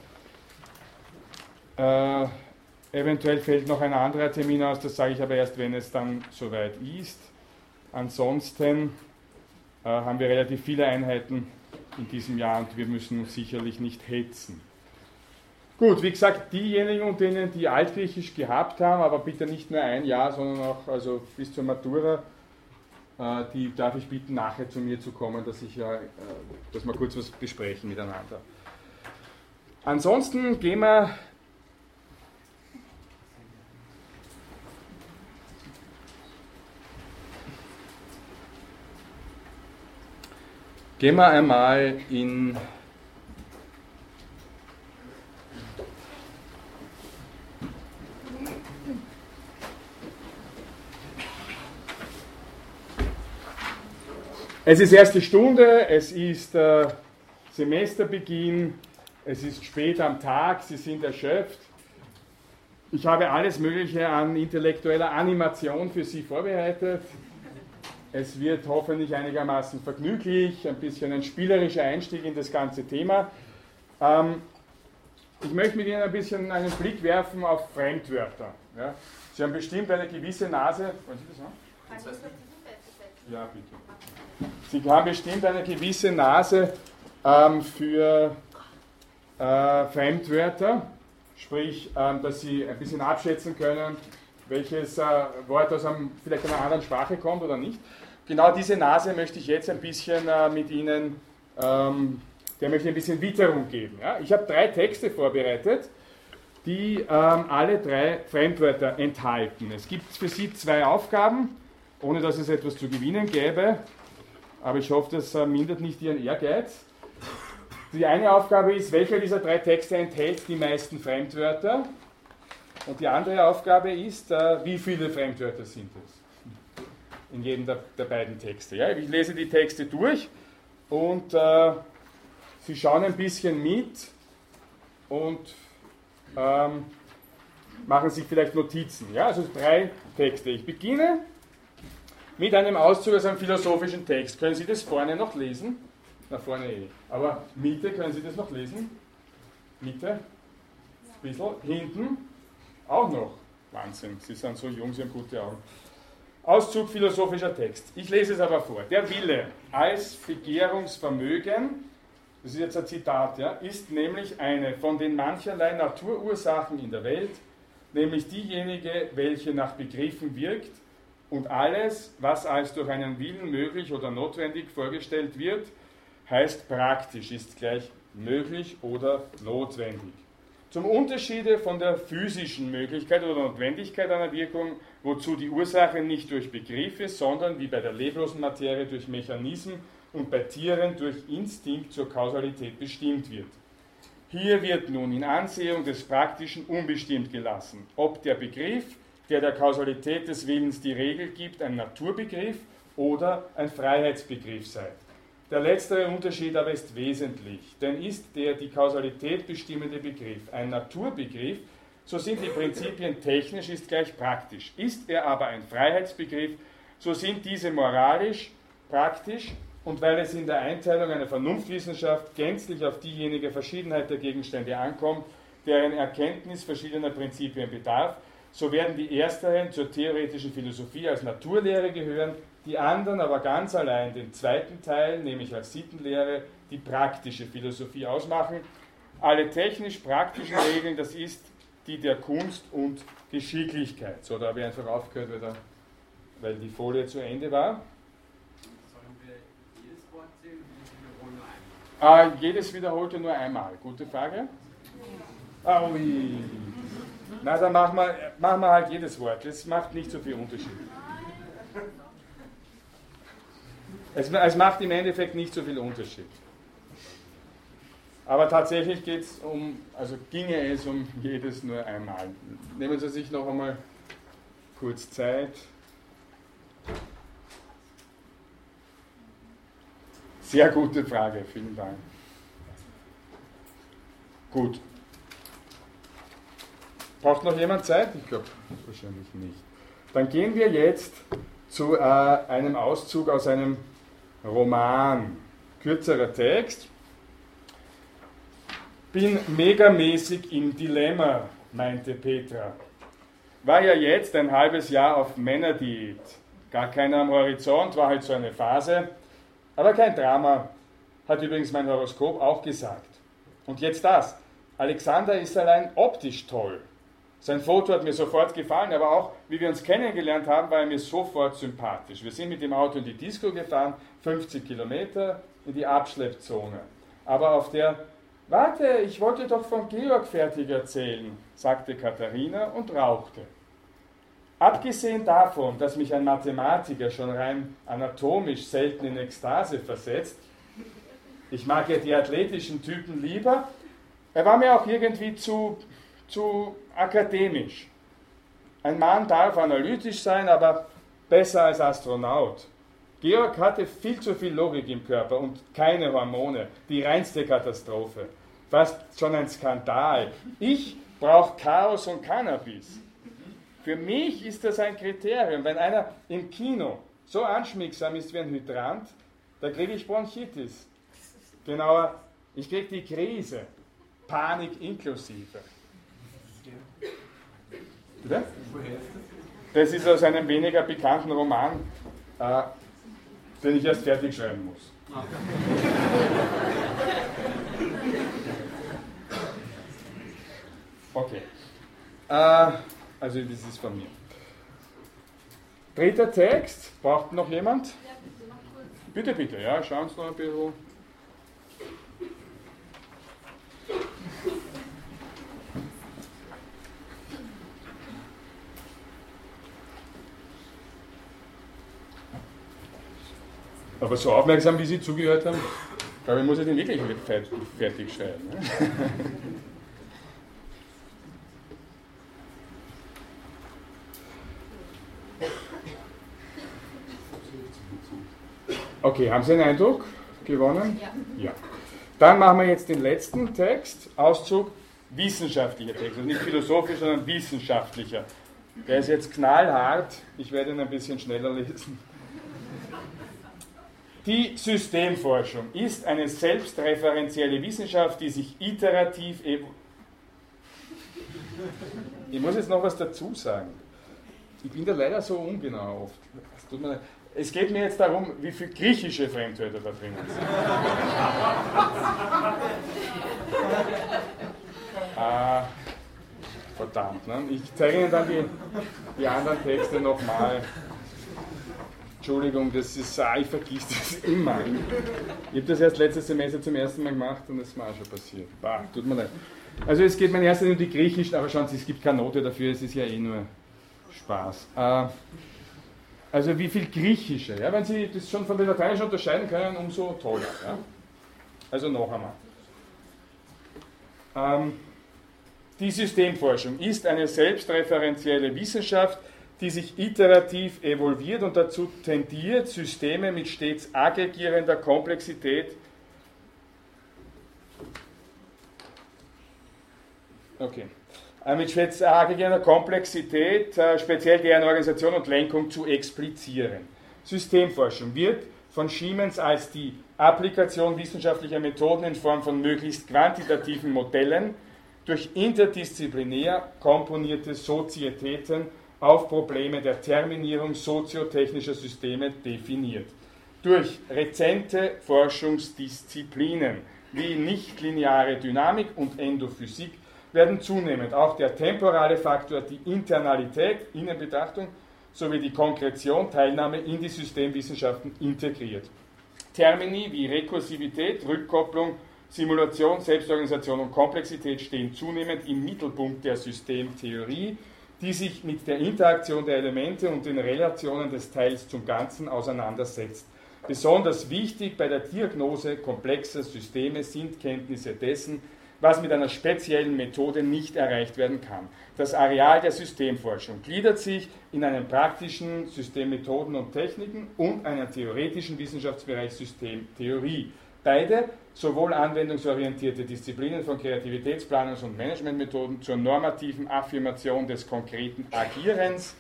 Äh, eventuell fällt noch ein anderer Termin aus, das sage ich aber erst, wenn es dann soweit ist. Ansonsten äh, haben wir relativ viele Einheiten in diesem Jahr und wir müssen uns sicherlich nicht hetzen. Gut, wie gesagt, diejenigen und denen, die Altgriechisch gehabt haben, aber bitte nicht nur ein Jahr, sondern auch also bis zur Matura, äh, die darf ich bitten, nachher zu mir zu kommen, dass, ich, äh, dass wir kurz was besprechen miteinander. Ansonsten gehen wir Gehen wir einmal in Es ist erste Stunde, es ist äh, Semesterbeginn, es ist spät am Tag, Sie sind erschöpft. Ich habe alles Mögliche an intellektueller Animation für Sie vorbereitet. Es wird hoffentlich einigermaßen vergnüglich, ein bisschen ein spielerischer Einstieg in das ganze Thema. Ähm, ich möchte mit Ihnen ein bisschen einen Blick werfen auf Fremdwörter. Ja. Sie haben bestimmt eine gewisse Nase. Wollen Sie das sagen? Ja, bitte. Sie haben bestimmt eine gewisse Nase ähm, für äh, Fremdwörter, sprich, ähm, dass Sie ein bisschen abschätzen können, welches äh, Wort aus einem, vielleicht einer anderen Sprache kommt oder nicht. Genau diese Nase möchte ich jetzt ein bisschen äh, mit Ihnen, ähm, der möchte ein bisschen Witterung geben. Ja? Ich habe drei Texte vorbereitet, die ähm, alle drei Fremdwörter enthalten. Es gibt für Sie zwei Aufgaben, ohne dass es etwas zu gewinnen gäbe, aber ich hoffe, das äh, mindert nicht Ihren Ehrgeiz. Die eine Aufgabe ist, welcher dieser drei Texte enthält die meisten Fremdwörter? Und die andere Aufgabe ist, äh, wie viele Fremdwörter sind es? In jedem der, der beiden Texte. Ja? Ich lese die Texte durch und äh, Sie schauen ein bisschen mit und ähm, machen sich vielleicht Notizen. Ja? Also drei Texte. Ich beginne mit einem Auszug aus einem philosophischen Text. Können Sie das vorne noch lesen? Na, vorne eh. Aber Mitte, können Sie das noch lesen? Mitte? Ein bisschen. Hinten? Auch noch. Wahnsinn, Sie sind so jung, Sie haben gute Augen. Auszug philosophischer Text. Ich lese es aber vor. Der Wille als Begehrungsvermögen, das ist jetzt ein Zitat, ja, ist nämlich eine von den mancherlei Naturursachen in der Welt, nämlich diejenige, welche nach Begriffen wirkt und alles, was als durch einen Willen möglich oder notwendig vorgestellt wird, heißt praktisch, ist gleich möglich oder notwendig. Zum Unterschiede von der physischen Möglichkeit oder Notwendigkeit einer Wirkung, wozu die Ursache nicht durch Begriffe, sondern wie bei der leblosen Materie durch Mechanismen und bei Tieren durch Instinkt zur Kausalität bestimmt wird. Hier wird nun in Ansehung des Praktischen unbestimmt gelassen, ob der Begriff, der der Kausalität des Willens die Regel gibt, ein Naturbegriff oder ein Freiheitsbegriff sei. Der letztere Unterschied aber ist wesentlich, denn ist der die Kausalität bestimmende Begriff ein Naturbegriff, so sind die Prinzipien technisch ist gleich praktisch. Ist er aber ein Freiheitsbegriff, so sind diese moralisch, praktisch und weil es in der Einteilung einer Vernunftwissenschaft gänzlich auf diejenige Verschiedenheit der Gegenstände ankommt, deren Erkenntnis verschiedener Prinzipien bedarf, so werden die ersteren zur theoretischen Philosophie als Naturlehre gehören, die anderen aber ganz allein den zweiten Teil, nämlich als Sittenlehre, die praktische Philosophie ausmachen. Alle technisch-praktischen Regeln, das ist die der Kunst und Geschicklichkeit. So, da habe ich einfach aufgehört, weil, da, weil die Folie zu Ende war. Sollen wir jedes Wort zählen oder nur einmal? Ah, jedes wiederholte nur einmal. Gute Frage. Ah, ui. Na, dann machen wir, machen wir halt jedes Wort. Das macht nicht so viel Unterschied. Es, es macht im Endeffekt nicht so viel Unterschied. Aber tatsächlich geht es um, also ginge es um jedes nur einmal. Nehmen Sie sich noch einmal kurz Zeit. Sehr gute Frage, vielen Dank. Gut. Braucht noch jemand Zeit? Ich glaube wahrscheinlich nicht. Dann gehen wir jetzt zu äh, einem Auszug aus einem Roman, kürzerer Text. Bin megamäßig im Dilemma, meinte Petra. War ja jetzt ein halbes Jahr auf Männerdiät. Gar keiner am Horizont, war halt so eine Phase. Aber kein Drama, hat übrigens mein Horoskop auch gesagt. Und jetzt das. Alexander ist allein optisch toll. Sein Foto hat mir sofort gefallen, aber auch, wie wir uns kennengelernt haben, war er mir sofort sympathisch. Wir sind mit dem Auto in die Disco gefahren, 50 Kilometer in die Abschleppzone. Aber auf der, warte, ich wollte doch von Georg fertig erzählen, sagte Katharina und rauchte. Abgesehen davon, dass mich ein Mathematiker schon rein anatomisch selten in Ekstase versetzt, ich mag ja die athletischen Typen lieber, er war mir auch irgendwie zu, zu akademisch. Ein Mann darf analytisch sein, aber besser als Astronaut. Georg hatte viel zu viel Logik im Körper und keine Hormone. Die reinste Katastrophe. Fast schon ein Skandal. Ich brauche Chaos und Cannabis. Für mich ist das ein Kriterium. Wenn einer im Kino so anschmiegsam ist wie ein Hydrant, da kriege ich Bronchitis. Genauer, ich kriege die Krise. Panik inklusive. Bitte? Das ist aus einem weniger bekannten Roman, äh, den ich erst fertig schreiben muss. Okay. Äh, also das ist von mir. Dritter Text. Braucht noch jemand? Bitte, bitte, ja, schauen Sie noch ein bisschen. Aber so aufmerksam, wie Sie zugehört haben, glaube ich, muss ich den wirklich fertig schreiben. Ne? Okay, haben Sie einen Eindruck gewonnen? Ja. Ja. Dann machen wir jetzt den letzten Text, Auszug wissenschaftlicher Text. Also nicht philosophisch, sondern wissenschaftlicher. Der ist jetzt knallhart, ich werde ihn ein bisschen schneller lesen. Die Systemforschung ist eine selbstreferenzielle Wissenschaft, die sich iterativ. evo- Ich muss jetzt noch was dazu sagen. Ich bin da leider so ungenau oft. Es, geht mir jetzt darum, wie viele griechische Fremdwörter da drinnen sind. ah, verdammt. Ne? Ich zeige Ihnen dann die, die anderen Texte nochmal. Entschuldigung, das ist, ah, ich vergiss das immer. Ich habe das erst letztes Semester zum ersten Mal gemacht und das ist mir auch schon passiert. Bah, tut mir leid. Also es geht mir in erster Linie um die griechischen, aber schauen Sie, es gibt keine Note dafür, es ist ja eh nur Spaß. Äh, also wie viel griechische, ja, wenn Sie das schon von den lateinischen unterscheiden können, umso toller. Ja? Also noch einmal. Ähm, die Systemforschung ist eine selbstreferenzielle Wissenschaft, die sich iterativ evolviert und dazu tendiert, Systeme mit stets aggregierender Komplexität Okay. Äh, Mit stets Komplexität, äh, speziell deren Organisation und Lenkung zu explizieren. Systemforschung wird von Siemens als die Applikation wissenschaftlicher Methoden in Form von möglichst quantitativen Modellen durch interdisziplinär komponierte Sozietäten auf Probleme der Terminierung soziotechnischer Systeme definiert. Durch rezente Forschungsdisziplinen wie nichtlineare Dynamik und Endophysik werden zunehmend auch der temporale Faktor, die Internalität, Innenbetrachtung sowie die Konkretion, Teilnahme in die Systemwissenschaften integriert. Termini wie Rekursivität, Rückkopplung, Simulation, Selbstorganisation und Komplexität stehen zunehmend im Mittelpunkt der Systemtheorie, die sich mit der Interaktion der Elemente und den Relationen des Teils zum Ganzen auseinandersetzt. Besonders wichtig bei der Diagnose komplexer Systeme sind Kenntnisse dessen, was mit einer speziellen Methode nicht erreicht werden kann. Das Areal der Systemforschung gliedert sich in einen praktischen Systemmethoden und Techniken und einen theoretischen Wissenschaftsbereich Systemtheorie. Beide, sowohl anwendungsorientierte Disziplinen von Kreativitätsplanungs- und Managementmethoden zur normativen Affirmation des konkreten Agierens,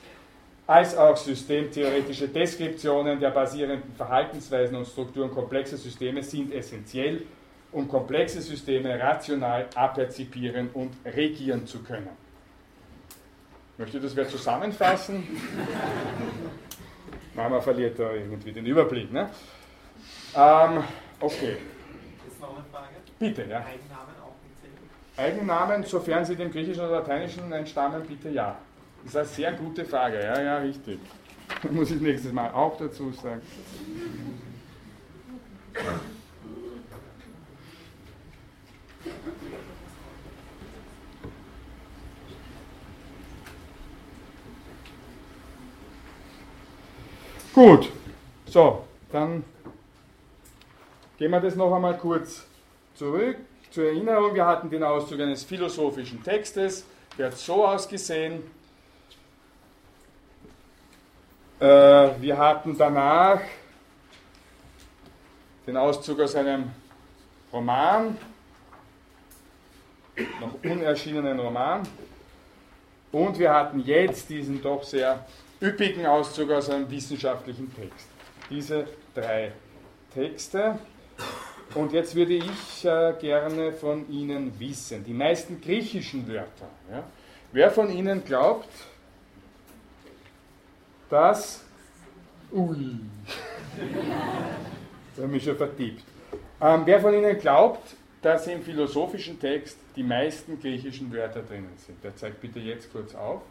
als auch systemtheoretische Deskriptionen der basierenden Verhaltensweisen und Strukturen komplexer Systeme sind essentiell, um komplexe Systeme rational aperzipieren und regieren zu können. Möchte das wer zusammenfassen? Mama verliert da irgendwie den Überblick. Ne? Ähm, okay, Jetzt noch eine Frage. bitte. Ja. Eigennamen auch mitzählen? Eigennamen, sofern sie dem Griechischen oder Lateinischen entstammen, bitte ja. Das ist eine sehr gute Frage. Ja, ja, richtig. Muss ich nächstes Mal auch dazu sagen. Gut, so, dann gehen wir das noch einmal kurz zurück. Zur Erinnerung, wir hatten den Auszug eines philosophischen Textes, der hat so ausgesehen. Äh, wir hatten danach den Auszug aus einem Roman, noch unerschienenen Roman. Und wir hatten jetzt diesen doch sehr üppigen Auszug aus einem wissenschaftlichen Text. Diese drei Texte. Und jetzt würde ich äh, gerne von Ihnen wissen, die meisten griechischen Wörter. Ja? Wer von Ihnen glaubt, dass. Ui. da habe ich mich schon vertippt. Ähm, wer von Ihnen glaubt, dass im philosophischen Text die meisten griechischen Wörter drinnen sind? Der zeigt bitte jetzt kurz auf.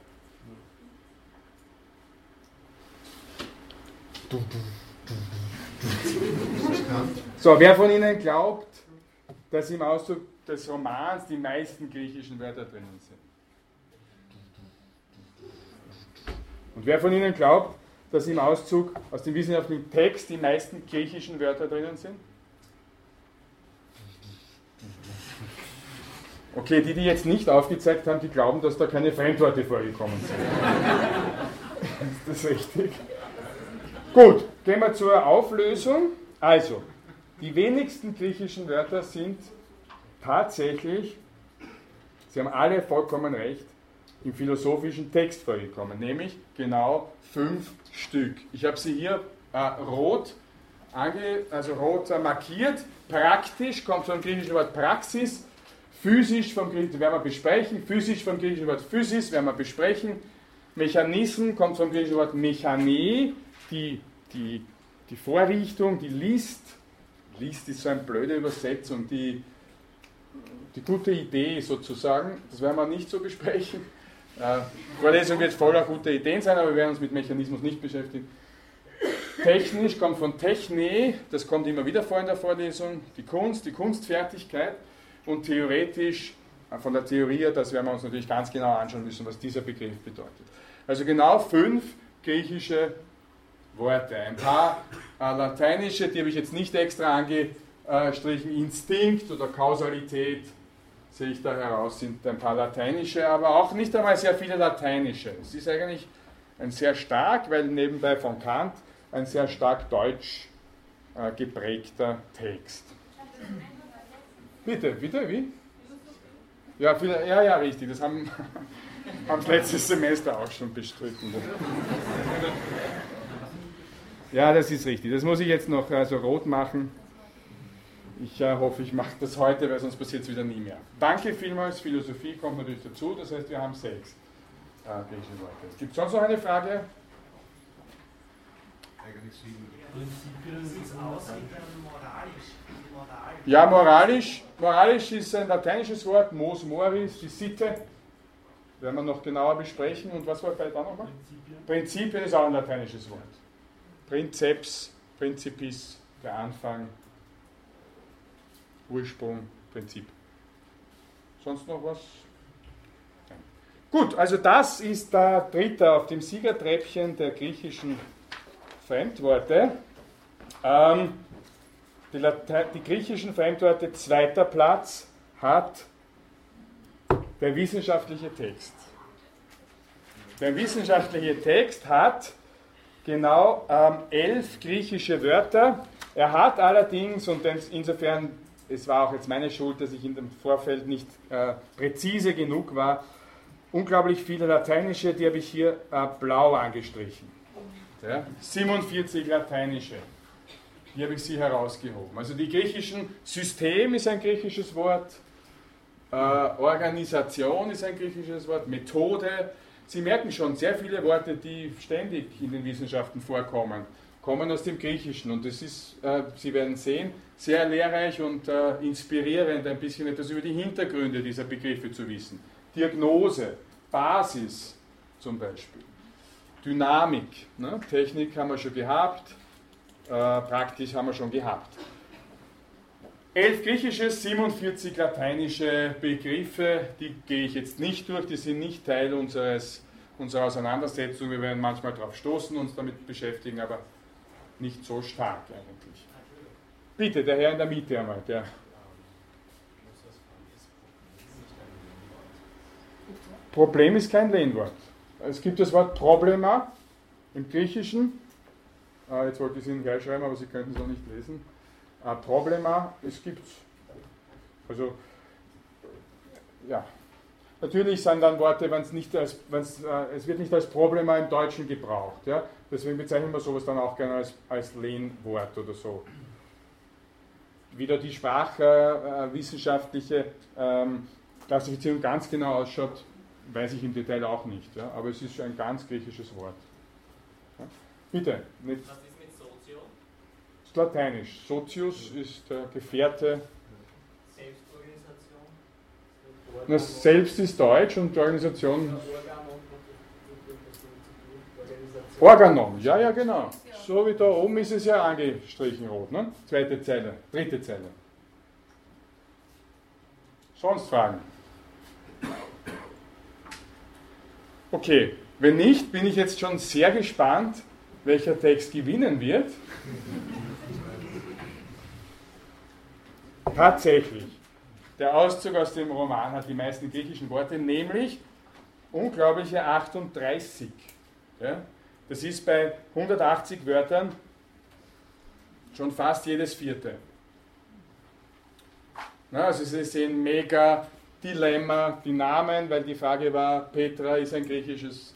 So, wer von Ihnen glaubt, dass im Ausdruck des Romans die meisten griechischen Wörter drinnen sind? Und wer von Ihnen glaubt, dass im Auszug aus dem wissenschaftlichen Text die meisten griechischen Wörter drinnen sind? Okay, die, die jetzt nicht aufgezeigt haben, die glauben, dass da keine Fremdworte vorgekommen sind. Ist das richtig? Gut, gehen wir zur Auflösung. Also, die wenigsten griechischen Wörter sind tatsächlich, Sie haben alle vollkommen recht, im philosophischen Text vorgekommen, nämlich genau fünf Stück. Ich habe sie hier äh, rot, ange, also rot markiert. Praktisch kommt vom griechischen Wort Praxis, physisch vom griechischen werden wir besprechen, physisch vom griechischen Wort Physis werden wir besprechen. Mechanism kommt vom griechischen Wort Mechanie, die, die, die Vorrichtung, die List. List ist so eine blöde Übersetzung, die, die gute Idee sozusagen. Das werden wir nicht so besprechen. Äh, Vorlesung wird voller guter Ideen sein, aber wir werden uns mit Mechanismus nicht beschäftigen. Technisch kommt von Techne, das kommt immer wieder vor in der Vorlesung, die Kunst, die Kunstfertigkeit und theoretisch äh, von der Theorie, das werden wir uns natürlich ganz genau anschauen müssen, was dieser Begriff bedeutet. Also genau fünf griechische Worte. Ein paar äh, lateinische, die habe ich jetzt nicht extra angestrichen, Instinkt oder Kausalität, sehe ich da heraus, sind ein paar lateinische, aber auch nicht einmal sehr viele lateinische. Es ist eigentlich ein sehr stark, weil nebenbei von Kant ein sehr stark deutsch äh, geprägter Text. Bitte, bitte, wie? Ja, viele, ja, ja, richtig, das haben, haben letztes Semester auch schon bestritten. Ja, das ist richtig. Das muss ich jetzt noch also rot machen. Ich äh, hoffe, ich mache das heute, weil sonst passiert es wieder nie mehr. Danke vielmals. Philosophie kommt natürlich dazu. Das heißt, wir haben sechs äh, griechische Worte. Gibt es sonst noch eine Frage? Eigentlich sieben. Ja, moralisch. Moralisch ist ein lateinisches Wort. Mos moris, die Sitte. Werden wir noch genauer besprechen. Und was war vielleicht auch nochmal? Prinzipien ist auch ein lateinisches Wort. Princeps, Principis, der Anfang, Ursprung, Prinzip. Sonst noch was? Gut, also das ist der dritte auf dem Siegertreppchen der griechischen Fremdworte. Ähm, die, die griechischen Fremdworte, zweiter Platz, hat der wissenschaftliche Text. Der wissenschaftliche Text hat genau ähm, elf griechische Wörter. Er hat allerdings, und insofern, es war auch jetzt meine Schuld, dass ich in dem Vorfeld nicht äh, präzise genug war, unglaublich viele lateinische, die habe ich hier äh, blau angestrichen. Ja? 47 lateinische. Hier habe ich sie herausgehoben. Also die griechischen System ist ein griechisches Wort, äh, Organisation ist ein griechisches Wort, Methode. Sie merken schon, sehr viele Worte, die ständig in den Wissenschaften vorkommen, kommen aus dem Griechischen. Und es ist, äh, Sie werden sehen, sehr lehrreich und äh, inspirierend, ein bisschen etwas über die Hintergründe dieser Begriffe zu wissen. Diagnose, Basis zum Beispiel. Dynamik, ne? Technik haben wir schon gehabt, äh, praktisch haben wir schon gehabt. Elf griechische, 47 lateinische Begriffe, die gehe ich jetzt nicht durch, die sind nicht Teil unseres, unserer Auseinandersetzung. Wir werden manchmal darauf stoßen, uns damit beschäftigen, aber nicht so stark eigentlich. Bitte, der Herr in der Mitte einmal. Der. Problem ist kein Lehnwort. Es gibt das Wort Problema im Griechischen. Äh, jetzt wollte ich es Ihnen gleich schreiben, aber Sie könnten es auch nicht lesen. Äh, Problema, es gibt, also, ja. Natürlich sind dann Worte, wenn es nicht als, wenn's, äh, es wird nicht als Problema im Deutschen gebraucht. Ja? Deswegen bezeichnen wir sowas dann auch gerne als, als Lehnwort oder so. Wie da die sprachwissenschaftliche ähm, Klassifizierung ganz genau ausschaut, weiß ich im Detail auch nicht. Ja? Aber es ist ein ganz griechisches Wort. Ja? Bitte. Nicht. Was ist mit Sozio? Lateinisch. Sozius ist der Gefährte. Selbstorganisation. Na, selbst ist Deutsch und Organisation Organon. Ja, ja, genau. So wie da oben ist es ja angestrichen rot. Ne? Zweite Zeile, dritte Zeile. Sonst Fragen? Okay, wenn nicht, bin ich jetzt schon sehr gespannt, welcher Text gewinnen wird. Tatsächlich. Der Auszug aus dem Roman hat die meisten griechischen Worte, nämlich unglaubliche 38. Ja? Das ist bei 180 Wörtern Schon fast jedes vierte. Na, also Sie sehen mega Dilemma, die Namen, weil die Frage war, Petra ist ein griechisches,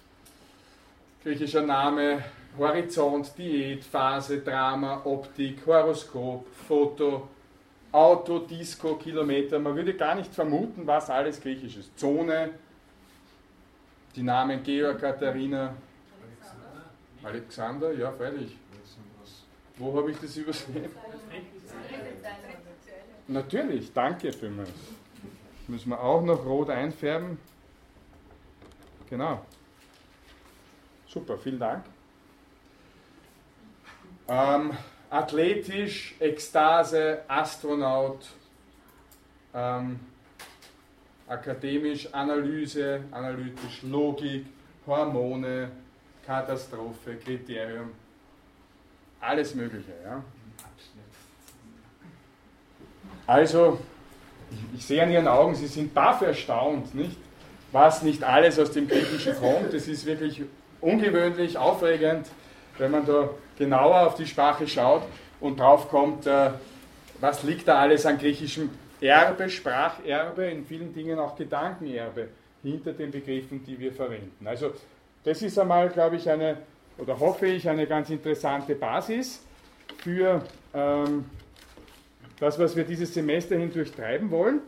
griechischer Name, Horizont, Diät, Phase, Drama, Optik, Horoskop, Foto, Auto, Disco, Kilometer. Man würde gar nicht vermuten, was alles griechisch ist. Zone, die Namen Georg, Katharina, Alexander, ja, freilich. Wo habe ich das übersehen? Natürlich, danke vielmals. Müssen wir auch noch rot einfärben. Genau. Super, vielen Dank. Ähm, athletisch, Ekstase, Astronaut, ähm, akademisch, Analyse, analytisch, Logik, Hormone, Katastrophe, Kriterium, alles Mögliche. Ja. Also, ich, sehe an Ihren Augen, Sie sind baff erstaunt, nicht? Was nicht alles aus dem Griechischen kommt. Das ist wirklich ungewöhnlich, aufregend, wenn man da genauer auf die Sprache schaut und drauf kommt, äh, was liegt da alles an griechischem Erbe, Spracherbe, in vielen Dingen auch Gedankenerbe hinter den Begriffen, die wir verwenden. Also das ist einmal, glaube ich, eine, oder hoffe ich, eine ganz interessante Basis für ähm, das, was wir dieses Semester hindurch treiben wollen.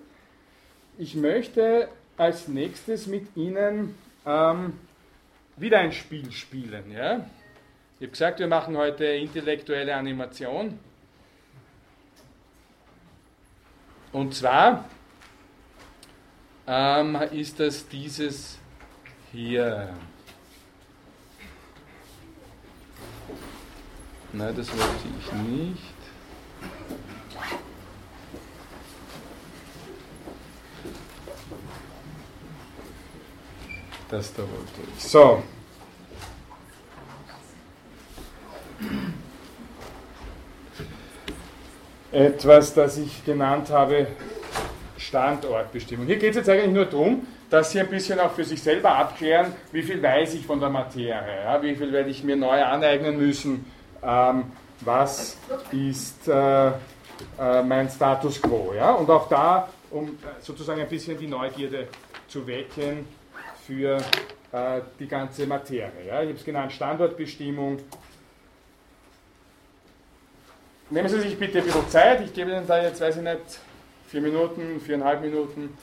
Ich möchte als nächstes mit Ihnen ähm, wieder ein Spiel spielen. Ja? Ich habe gesagt, wir machen heute intellektuelle Animation. Und zwar ähm, ist das dieses hier. Nein, das wollte ich nicht. Das da wollte ich. So. Etwas, das ich genannt habe, Standortbestimmung. Hier geht es jetzt eigentlich nur darum, dass Sie ein bisschen auch für sich selber abklären, wie viel weiß ich von der Materie, ja, wie viel werde ich mir neu aneignen müssen, ähm, was ist äh, äh, mein Status quo. Ja? Und auch da, um äh, sozusagen ein bisschen die Neugierde zu wecken, für äh, die ganze Materie. Ja. Ich habe es genannt Standortbestimmung. Nehmen Sie sich bitte ein bisschen Zeit, ich gebe Ihnen da jetzt, weiß ich nicht, vier Minuten, viereinhalb Minuten.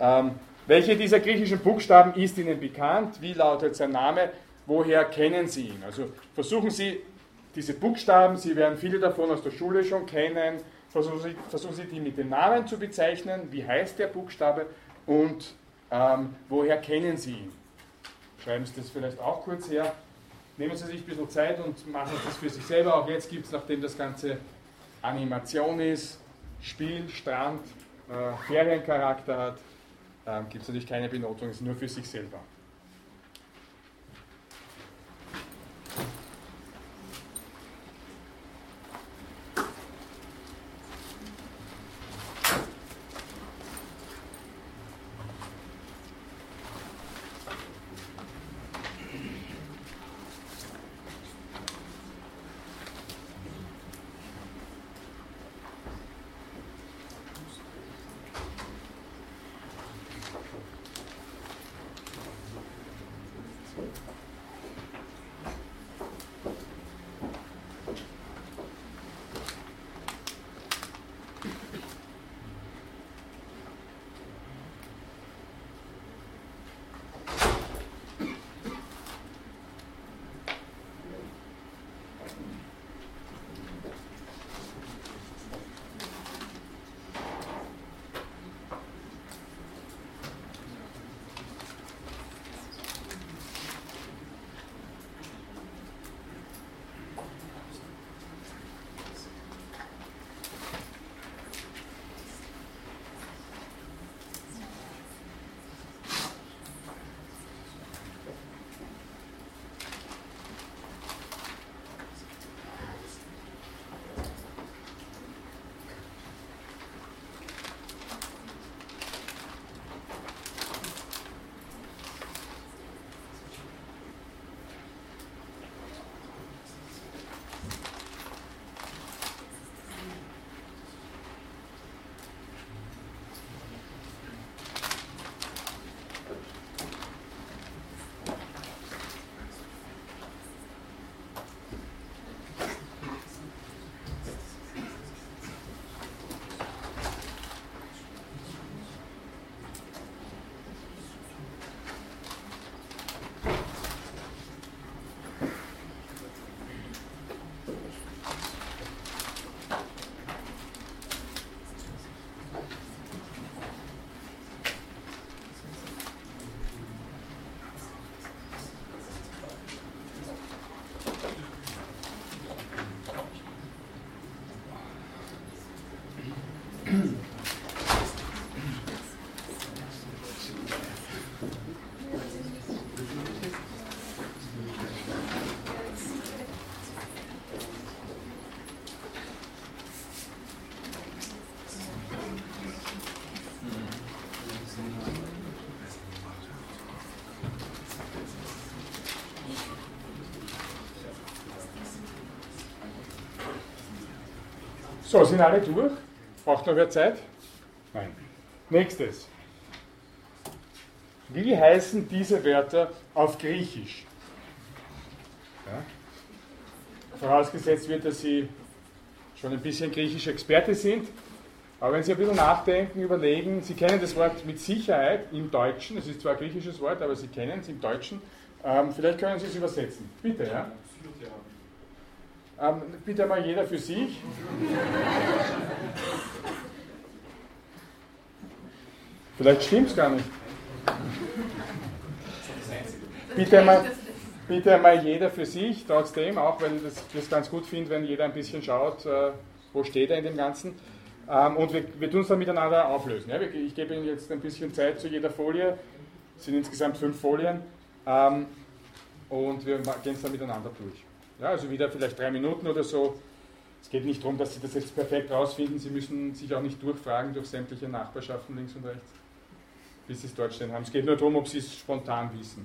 Ähm, welche dieser griechischen Buchstaben ist Ihnen bekannt? Wie lautet sein Name? Woher kennen Sie ihn? Also versuchen Sie diese Buchstaben, Sie werden viele davon aus der Schule schon kennen, versuchen Sie, versuchen Sie die mit den Namen zu bezeichnen. Wie heißt der Buchstabe? Und ähm, woher kennen Sie ihn? Schreiben Sie das vielleicht auch kurz her. Nehmen Sie sich ein bisschen Zeit und machen das für sich selber. Auch jetzt gibt es, nachdem das Ganze Animation ist, Spiel, Strand, äh, Feriencharakter hat, äh, gibt es natürlich keine Benotung, es ist nur für sich selber. So, sind alle durch? Braucht noch wer Zeit? Nein. Nächstes. Wie heißen diese Wörter auf Griechisch? Ja. Vorausgesetzt wird, dass Sie schon ein bisschen griechisch Experte sind. Aber wenn Sie ein bisschen nachdenken, überlegen, Sie kennen das Wort mit Sicherheit im Deutschen, es ist zwar ein griechisches Wort, aber Sie kennen es im Deutschen. Ähm, vielleicht können Sie es übersetzen. Bitte, ja? Bitte mal jeder für sich. Vielleicht stimmt es gar nicht. Bitte mal, bitte mal jeder für sich, trotzdem, auch ich das, das ganz gut finde, wenn jeder ein bisschen schaut, äh, wo steht er in dem Ganzen. Ähm, und wir, wir tun es dann miteinander auflösen. Ja? Ich gebe Ihnen jetzt ein bisschen Zeit zu jeder Folie. Es sind insgesamt fünf Folien. Ähm, und wir gehen es dann miteinander durch. Ja, also wieder vielleicht drei Minuten oder so. Es geht nicht darum, dass Sie das jetzt perfekt rausfinden. Sie müssen sich auch nicht durchfragen durch sämtliche Nachbarschaften links und rechts, bis Sie es dort stehen haben. Es geht nur darum, ob Sie es spontan wissen.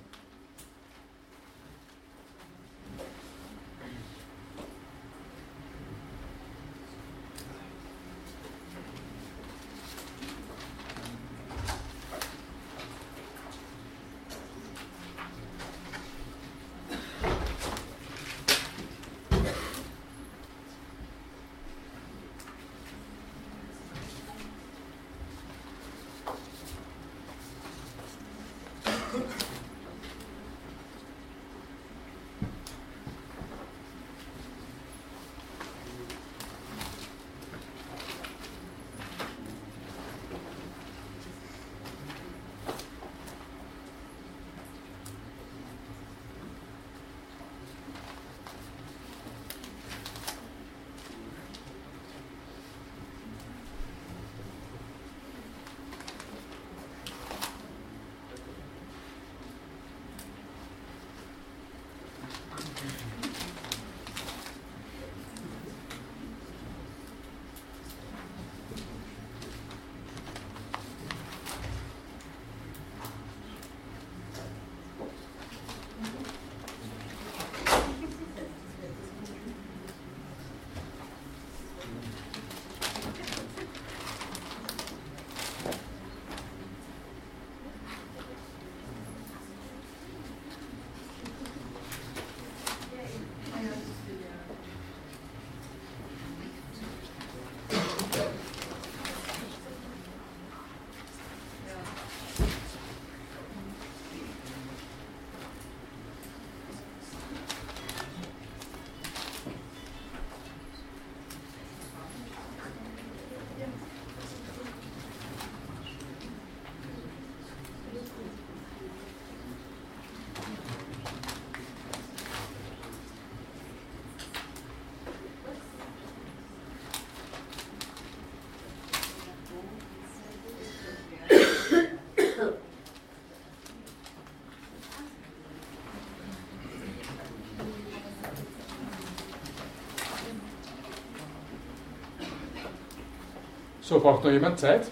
So, braucht noch jemand Zeit?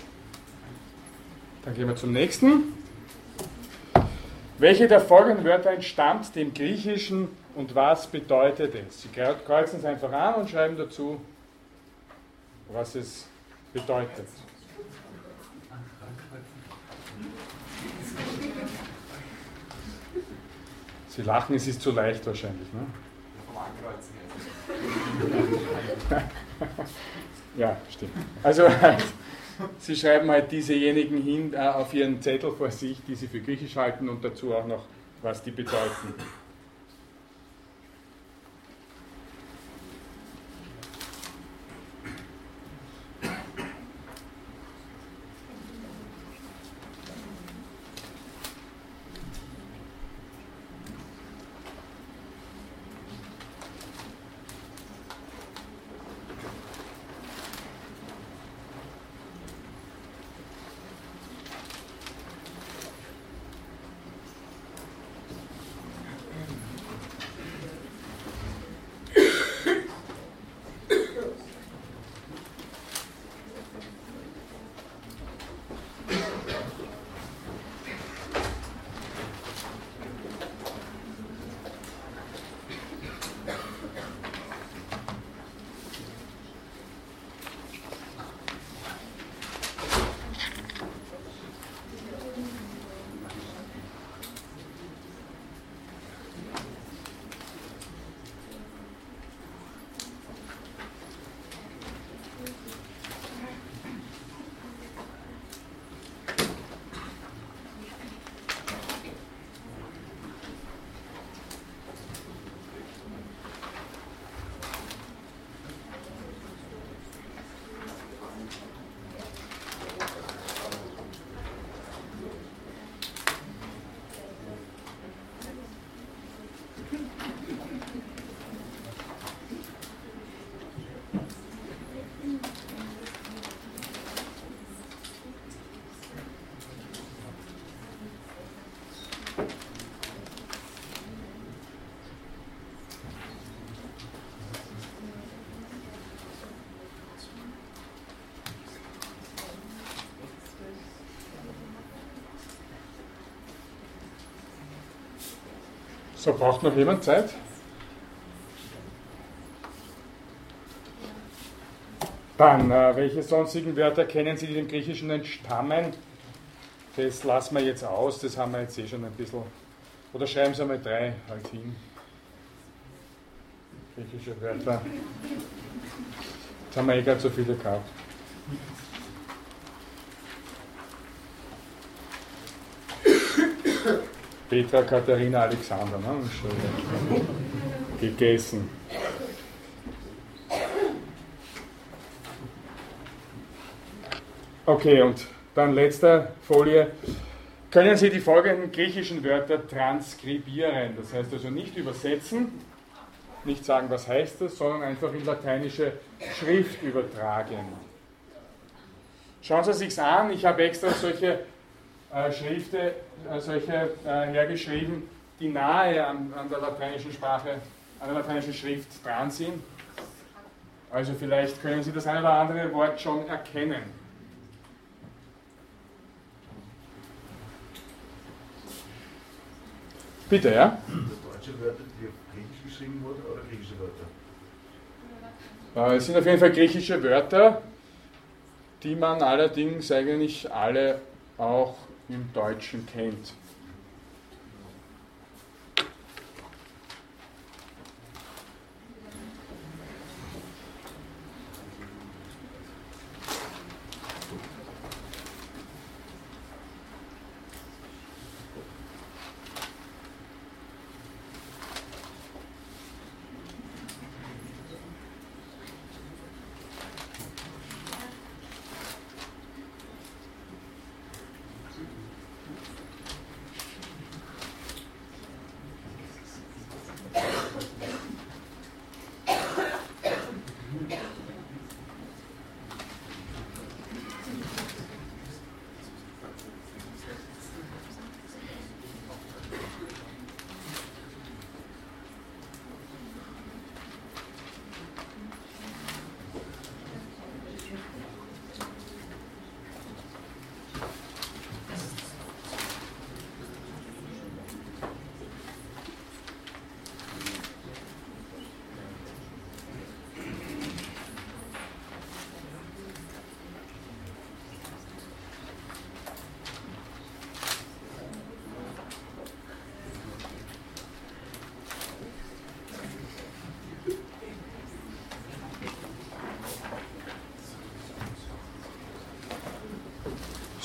Dann gehen wir zum nächsten. Welche der folgenden Wörter entstammt dem Griechischen und was bedeutet es? Sie kreuzen es einfach an und schreiben dazu, was es bedeutet. Sie lachen, es ist zu leicht wahrscheinlich. Ne? Ja, stimmt. Also Sie schreiben halt diesejenigen hin äh, auf Ihren Zettel vor sich, die Sie für griechisch halten und dazu auch noch, was die bedeuten. So, braucht noch jemand Zeit? Dann, äh, welche sonstigen Wörter kennen Sie, die dem Griechischen entstammen? Das lassen wir jetzt aus, das haben wir jetzt eh schon ein bisschen. Oder schreiben Sie einmal drei halt hin. Griechische Wörter. Jetzt haben wir eh gerade so viele gehabt. Petra Katharina Alexander, ne? Gegessen. Okay, und dann letzte Folie. Können Sie die folgenden griechischen Wörter transkribieren? Das heißt also nicht übersetzen, nicht sagen, was heißt das, sondern einfach in lateinische Schrift übertragen. Schauen Sie sich an, ich habe extra solche äh, Schriften, äh, solche äh, hergeschrieben, die nahe an, an, der lateinischen Sprache, an der lateinischen Schrift dran sind. Also vielleicht können Sie das eine oder andere Wort schon erkennen. Bitte, ja? Deutsche Wörter, die auf Griechisch geschrieben wurden oder griechische Wörter? Äh, es sind auf jeden Fall griechische Wörter, die man allerdings eigentlich alle auch im Deutschen kennt.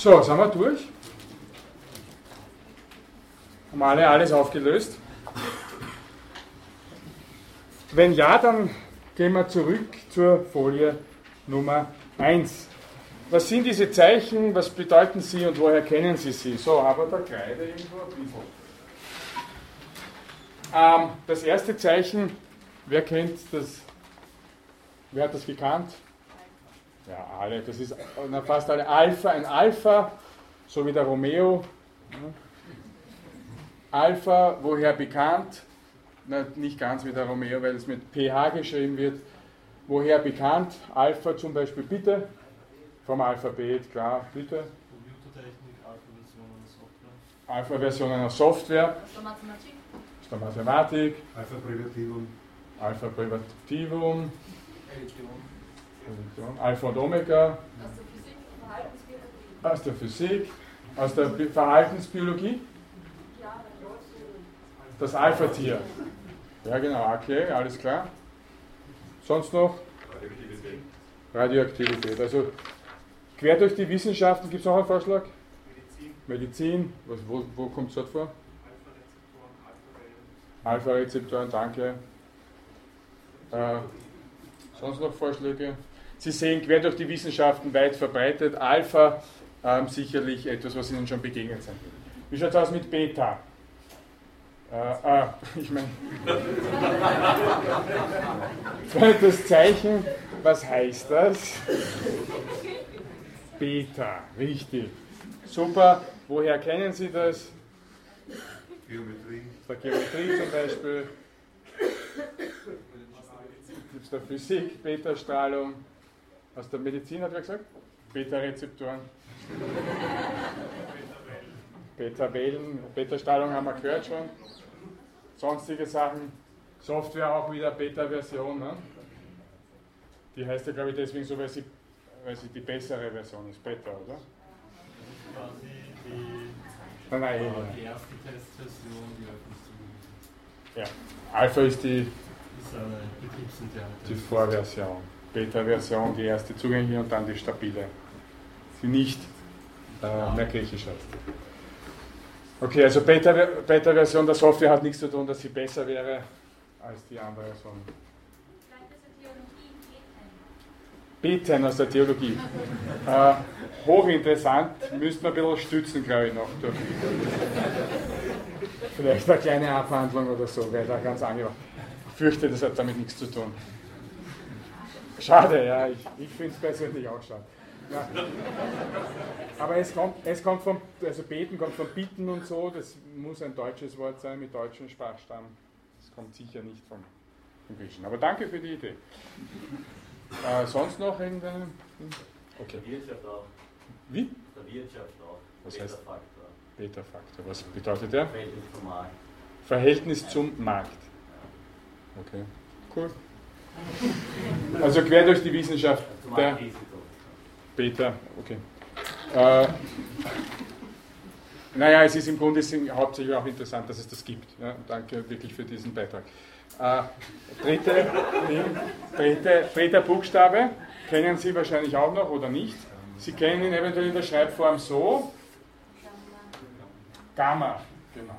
So, sind wir durch? Haben alle alles aufgelöst? Wenn ja, dann gehen wir zurück zur Folie Nummer 1. Was sind diese Zeichen, was bedeuten sie und woher kennen Sie sie? So, aber da Kreide irgendwo ein. Ähm, das erste Zeichen, wer kennt das? Wer hat das gekannt? Ja, alle, das ist na, fast alle Alpha, ein Alpha, so wie der Romeo. Alpha, woher bekannt? Na, nicht ganz wie der Romeo, weil es mit PH geschrieben wird. Woher bekannt? Alpha zum Beispiel, bitte. Vom Alphabet, klar, bitte. Computertechnik, Alpha-Versionen Software. Alpha-Versionen aus Software. Aus der Mathematik. Aus der Mathematik. Alpha Privativum. Alpha Privativum. Religion. Religion. Alpha und Omega. Aus der Physik, Verhaltensbiologie. Aus der Physik. Aus der Bi- Verhaltensbiologie. Ja, Das Alpha-Tier. Ja, genau, okay, alles klar. Sonst noch? Radioaktivität. Radioaktivität. Also quer durch die Wissenschaften gibt es noch einen Vorschlag? Medizin, Medizin, was, wo, wo kommt es dort vor? Alpha-Rezeptoren. Alpha-Rezeptoren, danke. Äh, sonst noch Vorschläge? Sie sehen quer durch die Wissenschaften weit verbreitet. Alpha ähm, sicherlich etwas, was Ihnen schon begegnet sein wird. Wie schaut es aus mit Beta? Äh, äh, ich meine, zweites Zeichen, was heißt das? Beta, richtig. Super, woher kennen Sie das? Geometrie. Aus der Geometrie zum Beispiel. Gibt es der Physik, Beta-Strahlung. Aus der Medizin hat er gesagt? Beta-Rezeptoren. Beta-Wellen, Beta-Strahlung haben wir gehört schon. Sonstige Sachen. Software auch wieder Beta-Version. Ne? Die heißt ja, glaube ich, deswegen so, weil sie, weil sie die bessere Version ist. Beta, oder? Quasi die, Nein, nein, die erste Testversion, die öffentlich zugänglich ja. Alpha ist die ist. eine Die Vorversion. Beta-Version, die erste zugängliche und dann die stabile. Die nicht äh, mehr griechisch heißt. Okay, also Beta- Beta-Version der Software hat nichts zu tun, dass sie besser wäre als die andere Theologie Beten aus der Theologie. Äh, hochinteressant, müsste man ein bisschen stützen, glaube ich, noch. Durch. Vielleicht eine kleine Abhandlung oder so, wäre da ganz angebracht. Ich fürchte, das hat damit nichts zu tun. Schade, ja, ich, ich finde es persönlich auch schade. Ja. Aber es kommt, es kommt vom, also beten kommt von bitten und so, das muss ein deutsches Wort sein mit deutschem Sprachstamm. Das kommt sicher nicht vom, vom Griechischen. Aber danke für die Idee. Äh, sonst noch irgendeine? Okay. Wirtschaft auch. Wie? Der Wirtschaft auch. Was heißt- Beta-Faktor. Beta-Faktor. Was bedeutet der? Verhältnis zum Markt. Verhältnis zum Markt. Okay, cool. Also quer durch die Wissenschaft der. Beta, okay. Äh, naja, es ist im Grunde hauptsächlich auch interessant, dass es das gibt. Ja, danke wirklich für diesen Beitrag. Äh, dritte, dritte, dritter Buchstabe kennen Sie wahrscheinlich auch noch oder nicht. Sie kennen ihn eventuell in der Schreibform so. Gamma, genau.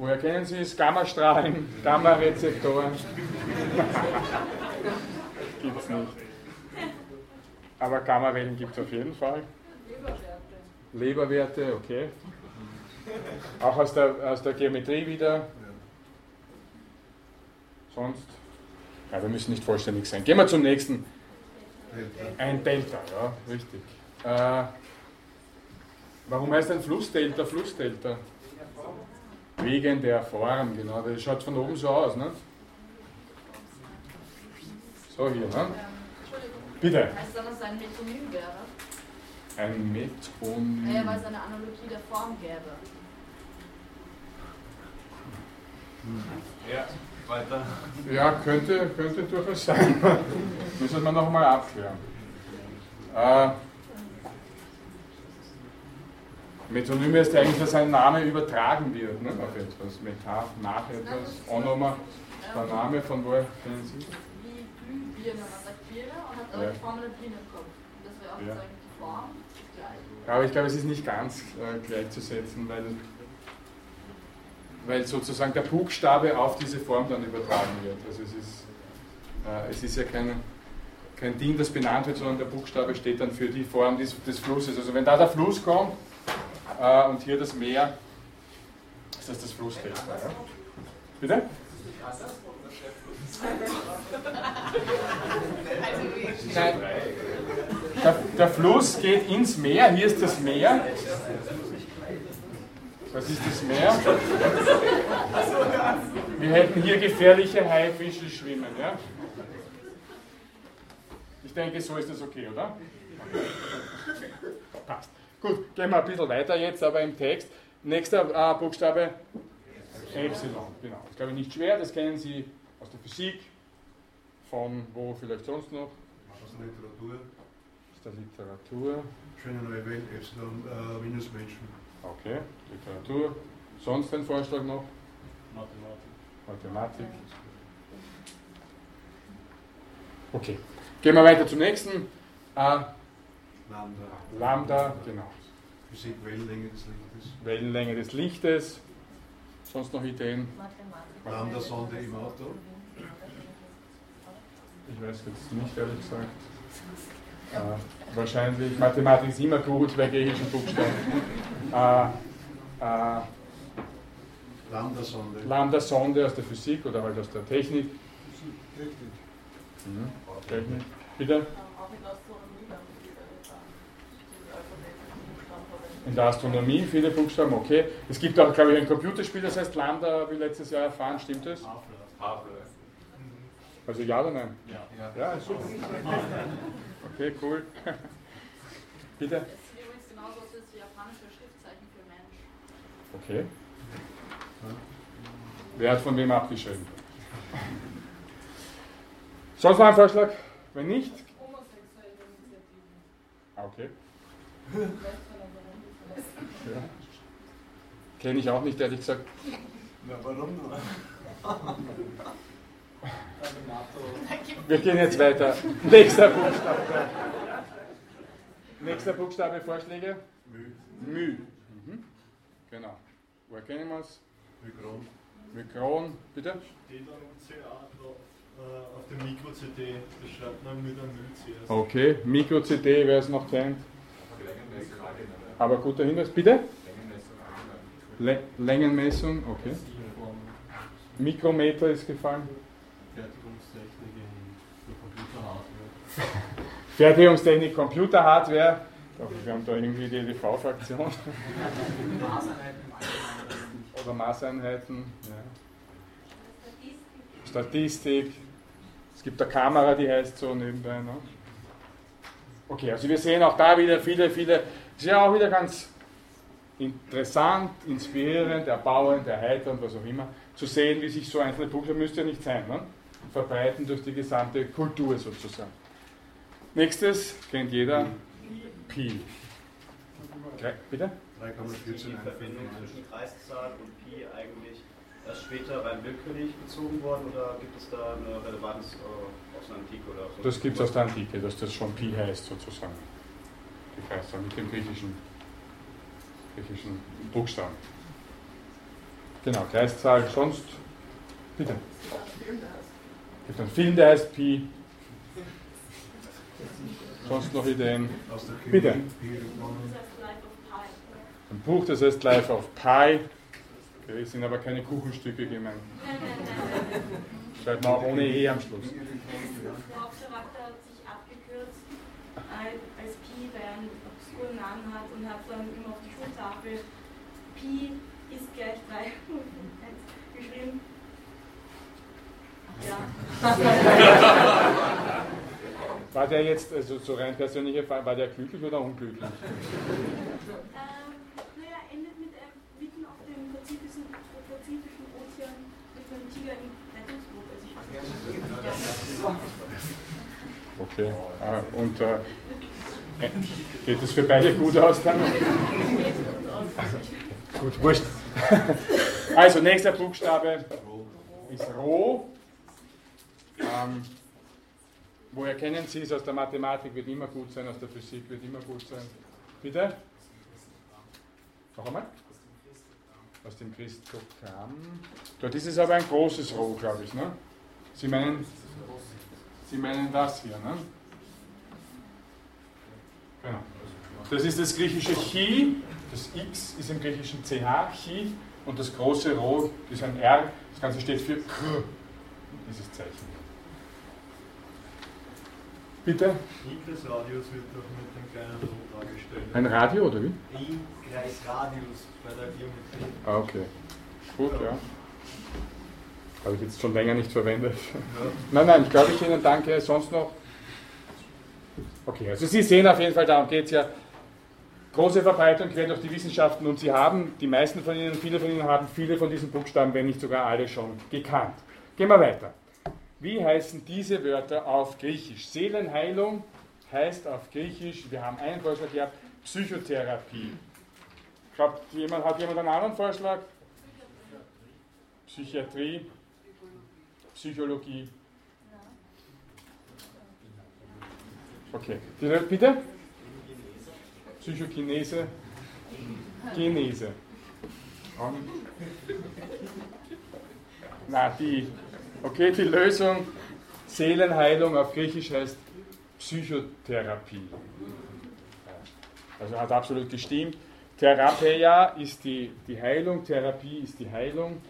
Woher kennen Sie es? Gammastrahlen, Gamma-Rezeptoren. gibt es nicht. Aber Gammawellen gibt es auf jeden Fall. Leberwerte, okay. Auch aus der, aus der Geometrie wieder. Sonst, ja, wir müssen nicht vollständig sein. Gehen wir zum nächsten. Ein Delta, ja, richtig. Äh, warum heißt ein Flussdelta Flussdelta? Wegen der Form, genau. Das schaut von oben so aus, ne? So hier, ne? Entschuldigung, Bitte. heißt das, dass es ein Metonym wäre? Ein Metronym. Naja, weil es eine Analogie der Form gäbe. Ja, weiter. Ja, könnte, könnte durchaus sein. Müssen wir nochmal abklären. Äh, Metonym ist ja eigentlich, dass ein Name übertragen wird ne, auf etwas. Metaph, nach etwas. Onoma, der Name von woher kennen Sie? Wie Glühbirne, man sagt Birne und hat aber Ja. die Form einer Birne im Kopf. Das wäre auch Ja. sozusagen die Form, ist gleich. Aber ich glaube, es ist nicht ganz äh, gleichzusetzen, weil, weil sozusagen der Buchstabe auf diese Form dann übertragen wird. Also es ist, äh, es ist ja kein, kein Ding, das benannt wird, sondern der Buchstabe steht dann für die Form des, des Flusses. Also wenn da der Fluss kommt äh, und hier das Meer, ist das das Flussdelta. Ja? Bitte? Nein. Der, der Fluss geht ins Meer, hier ist das Meer. Was ist das Meer? Wir hätten hier gefährliche Haifische schwimmen, ja? Ich denke, so ist das okay, oder? Passt. Gut, gehen wir ein bisschen weiter jetzt, aber im Text. Nächster äh, Buchstabe Epsilon, genau. Das ist, glaube ich, nicht schwer, das kennen Sie aus der Physik, von wo vielleicht sonst noch, Aus der Literatur. aus der Literatur. Schöne neue Welt, Epsilon, äh, minus Menschen. Okay, Literatur. Sonst ein Vorschlag noch? Mathematik. Mathematik. Okay. Gehen wir weiter zum nächsten. Äh, Lambda. Lambda, genau. Physik, Wellenlänge des Lichtes. Wellenlänge des Lichtes. Sonst noch Ideen? Lambda-Sonde im Auto. Ich weiß jetzt nicht, ehrlich gesagt. Äh, wahrscheinlich, Mathematik ist immer gut bei griechischen Buchstaben. Äh, äh, Lambda-Sonde. Lambda-Sonde aus der Physik oder halt aus der Technik. Mhm. Technik. Bitte? Ähm, Auch in der Astronomie dann wieder dann diese alphabetischen Buchstaben verwenden. In der Astronomie viele Buchstaben, okay. Es gibt auch, glaube ich, ein Computerspiel, das heißt Lambda, habe ich letztes Jahr erfahren, stimmt das? Also ja oder nein? Ja. Ja, ist super. Okay, cool. Bitte? Das ist übrigens genauso das ist wie japanische Schriftzeichen für Mensch. Okay. Wer hat von wem abgeschrieben? Sonst noch ein Vorschlag? Wenn nicht? Homosexuelle Initiativen. Ah, Okay. Ja. Kenne ich auch nicht, ehrlich gesagt. Na, warum nur? Wir gehen jetzt weiter. Nächster Buchstabe. Nächster Buchstabe, Vorschläge? Mü. Mü. Mhm. Genau. Woher kennen wir es? Mykron. Mikron, bitte? steht äh, auf dem Mikro-CD, das schreibt man mit einem Müll zuerst. Okay, Mikro-CD, wer es noch kennt. Aber guter Hinweis, bitte? Le Längenmessung, okay. Mikrometer ist gefallen. Fertigungstechnik in Computerhardware. Fertigungstechnik, Computerhardware. Wir haben da irgendwie die EDV-Fraktion. Oder Maßeinheiten. Ja. Statistik. Es gibt eine Kamera, die heißt so nebenbei. Ne? Okay, also wir sehen auch da wieder viele, viele. Es ist ja auch wieder ganz interessant, inspirierend, erbauend, erheiternd, was auch immer, zu sehen, wie sich so einzelne Buchstaben, müsste ja nicht sein, ne? verbreiten durch die gesamte Kultur sozusagen. Nächstes kennt jeder Pi. Drei- Bitte? 3,14 die Verbindung zwischen Kreiszahl und Pi eigentlich erst später rein willkürlich bezogen worden oder gibt es da eine Relevanz äh, aus der Antike oder so? Das gibt es aus der Antike, dass das schon Pi heißt sozusagen. Die Kreiszahl mit dem griechischen, griechischen Buchstaben. Genau, Kreiszahl sonst. Bitte. Es gibt einen Film, der heißt Pi. Sonst noch Ideen? Bitte. Ein Buch, das heißt Life of Pi. Okay, es sind aber keine Kuchenstücke gemeint. Nein, nein, nein. Schreibt man auch ohne E am Schluss. Der Hauptcharakter hat sich abgekürzt als als Pi, weil er einen obskuren Namen hat und hat dann immer auf die Schultafel Pi ist gleich 3 geschrieben. Ja. War der jetzt, also so rein persönliche Frage, war der glücklich oder unglücklich? Ähm, naja, endet mit einem mitten auf dem Pazifischen, Pazifischen Ozean mit einem Tiger im Rettungsboot. Also ich Okay. Ah, Und äh, geht es für beide gut aus dann? gut, wurscht. Also, nächster Buchstabe ist Rho. Ähm, woher kennen Sie es? Aus der Mathematik wird immer gut sein, aus der Physik wird immer gut sein. Bitte? Noch einmal? Aus dem Christogramm. Dort ist es aber ein großes Rho, glaube ich. Ne? Sie meinen Sie meinen das hier, ne? Genau. Das ist das griechische Chi, das X ist im griechischen CH, Chi, und das große Rho ist ein R, das Ganze steht für K, dieses Zeichen. Bitte? Des Radius wird doch mit dem kleinen Rot dargestellt. Ein Radio oder wie? I gleich Radius bei der Geometrie. Ah, okay. Gut, ja. Habe ich jetzt schon länger nicht verwendet. Nein, nein, ich glaube ich Ihnen danke. Sonst noch? Okay, also Sie sehen auf jeden Fall, darum geht es ja. Große Verbreitung quer durch die Wissenschaften und Sie haben, die meisten von Ihnen, viele von Ihnen haben viele von diesen Buchstaben, wenn nicht sogar alle schon gekannt. Gehen wir weiter. Wie heißen diese Wörter auf Griechisch? Seelenheilung heißt auf Griechisch, wir haben einen Vorschlag gehabt, Psychotherapie. Glaubt jemand, hat jemand einen anderen Vorschlag? Psychiatrie, Psychologie. Okay. Bitte? Psychokinese. Genese. Und- Na, die. Okay, die Lösung Seelenheilung auf Griechisch heißt Psychotherapie. Also hat absolut gestimmt. Therapeia ist die, die Heilung, Therapie ist die Heilung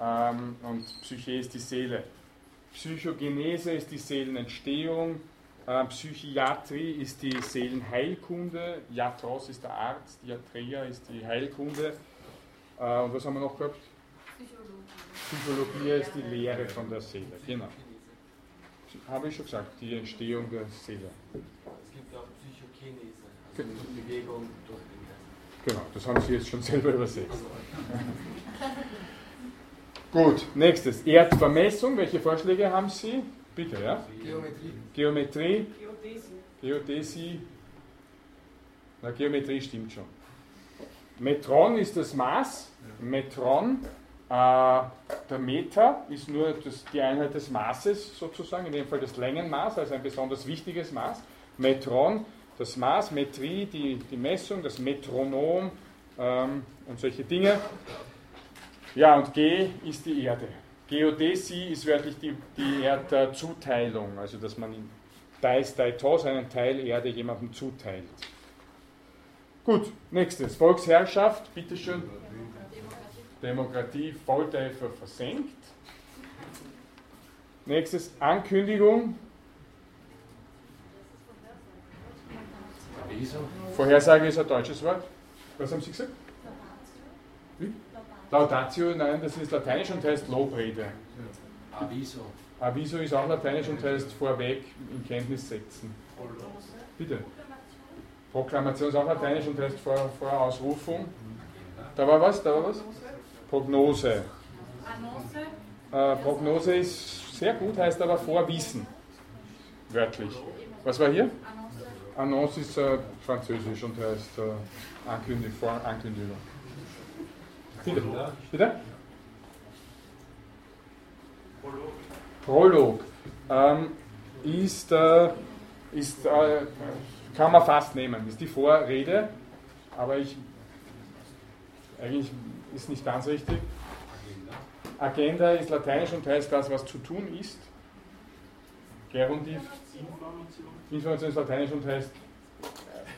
ähm, und Psyche ist die Seele. Psychogenese ist die Seelenentstehung, Psychiatrie ist die Seelenheilkunde, Iatros ist der Arzt, Iatria ist die Heilkunde. Äh, und was haben wir noch gehabt? Psychologie ist die Lehre von der Seele. Genau. Habe ich schon gesagt, die Entstehung der Seele. Es gibt auch Psychokinese, also die Bewegung durch den Geist. Genau, das haben Sie jetzt schon selber übersetzt. Gut, nächstes. Erdvermessung. Welche Vorschläge haben Sie? Bitte, ja? Geometrie. Geometrie, Geodäsie. Geodäsie. Na, Geometrie stimmt schon. Metron ist das Maß. Metron. Äh, der Meter ist nur das, die Einheit des Maßes sozusagen, in dem Fall das Längenmaß, also ein besonders wichtiges Maß. Metron, das Maß, Metrie, die, die Messung, das Metronom ähm, und solche Dinge. Ja, und G ist die Erde. Geodäsie ist wörtlich die, die Erdzuteilung, also dass man in Deis Daitos einen Teil Erde jemandem zuteilt. Gut, nächstes. Volksherrschaft, bitteschön. Demokratie, Volltreffer versenkt. Nächstes, Ankündigung. Vorhersage ist ein deutsches Wort. Was haben Sie gesagt? Wie? Laudatio, nein, das ist lateinisch und heißt Lobrede. Aviso. Aviso ist auch lateinisch und heißt vorweg in Kenntnis setzen. Bitte. Proklamation ist auch lateinisch und heißt vor, vor Ausrufung. Da war was? Da war was? Prognose. Annonce. Äh, Prognose ist sehr gut, heißt aber Vorwissen. Wörtlich. Was war hier? Annonce. Annonce ist äh, französisch und heißt äh, Ankündigung, Vorankündigung. Bitte? Bitte? Prolog. Ähm, ist, äh, ist äh, kann man fast nehmen, ist die Vorrede, aber ich eigentlich ist nicht ganz richtig. Agenda ist lateinisch und heißt das, was zu tun ist. Gerundiv. Information ist lateinisch und heißt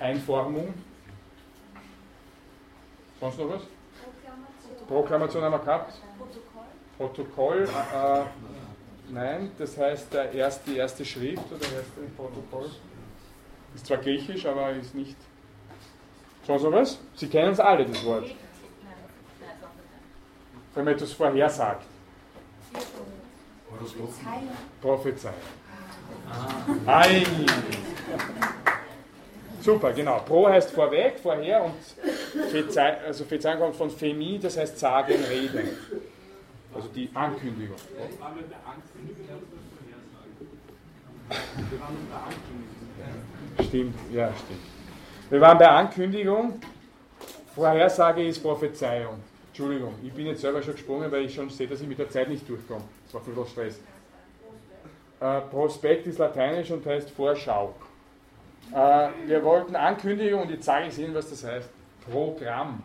Einformung. Sonst noch was? Proklamation haben wir gehabt. Protokoll. Äh, äh, nein, das heißt der erste, die erste Schrift oder erste Protokoll. Ist zwar griechisch, aber ist nicht. Sonst noch was? Sie kennen es alle, das Wort. Wenn man etwas vorhersagt. Prophezeiung. Ei. Super, genau. Pro heißt vorweg, vorher und Also Phezeiung kommt von Femi, das heißt sagen, reden. Also die Ankündigung. Stimmt, ja, stimmt. Wir waren bei Ankündigung. Vorhersage ist Prophezeiung. Entschuldigung, ich bin jetzt selber schon gesprungen, weil ich schon sehe, dass ich mit der Zeit nicht durchkomme. Das war viel Stress. Äh, Prospekt ist lateinisch und heißt Vorschau. Äh, wir wollten Ankündigung und jetzt sage ich Ihnen, was das heißt. Programm.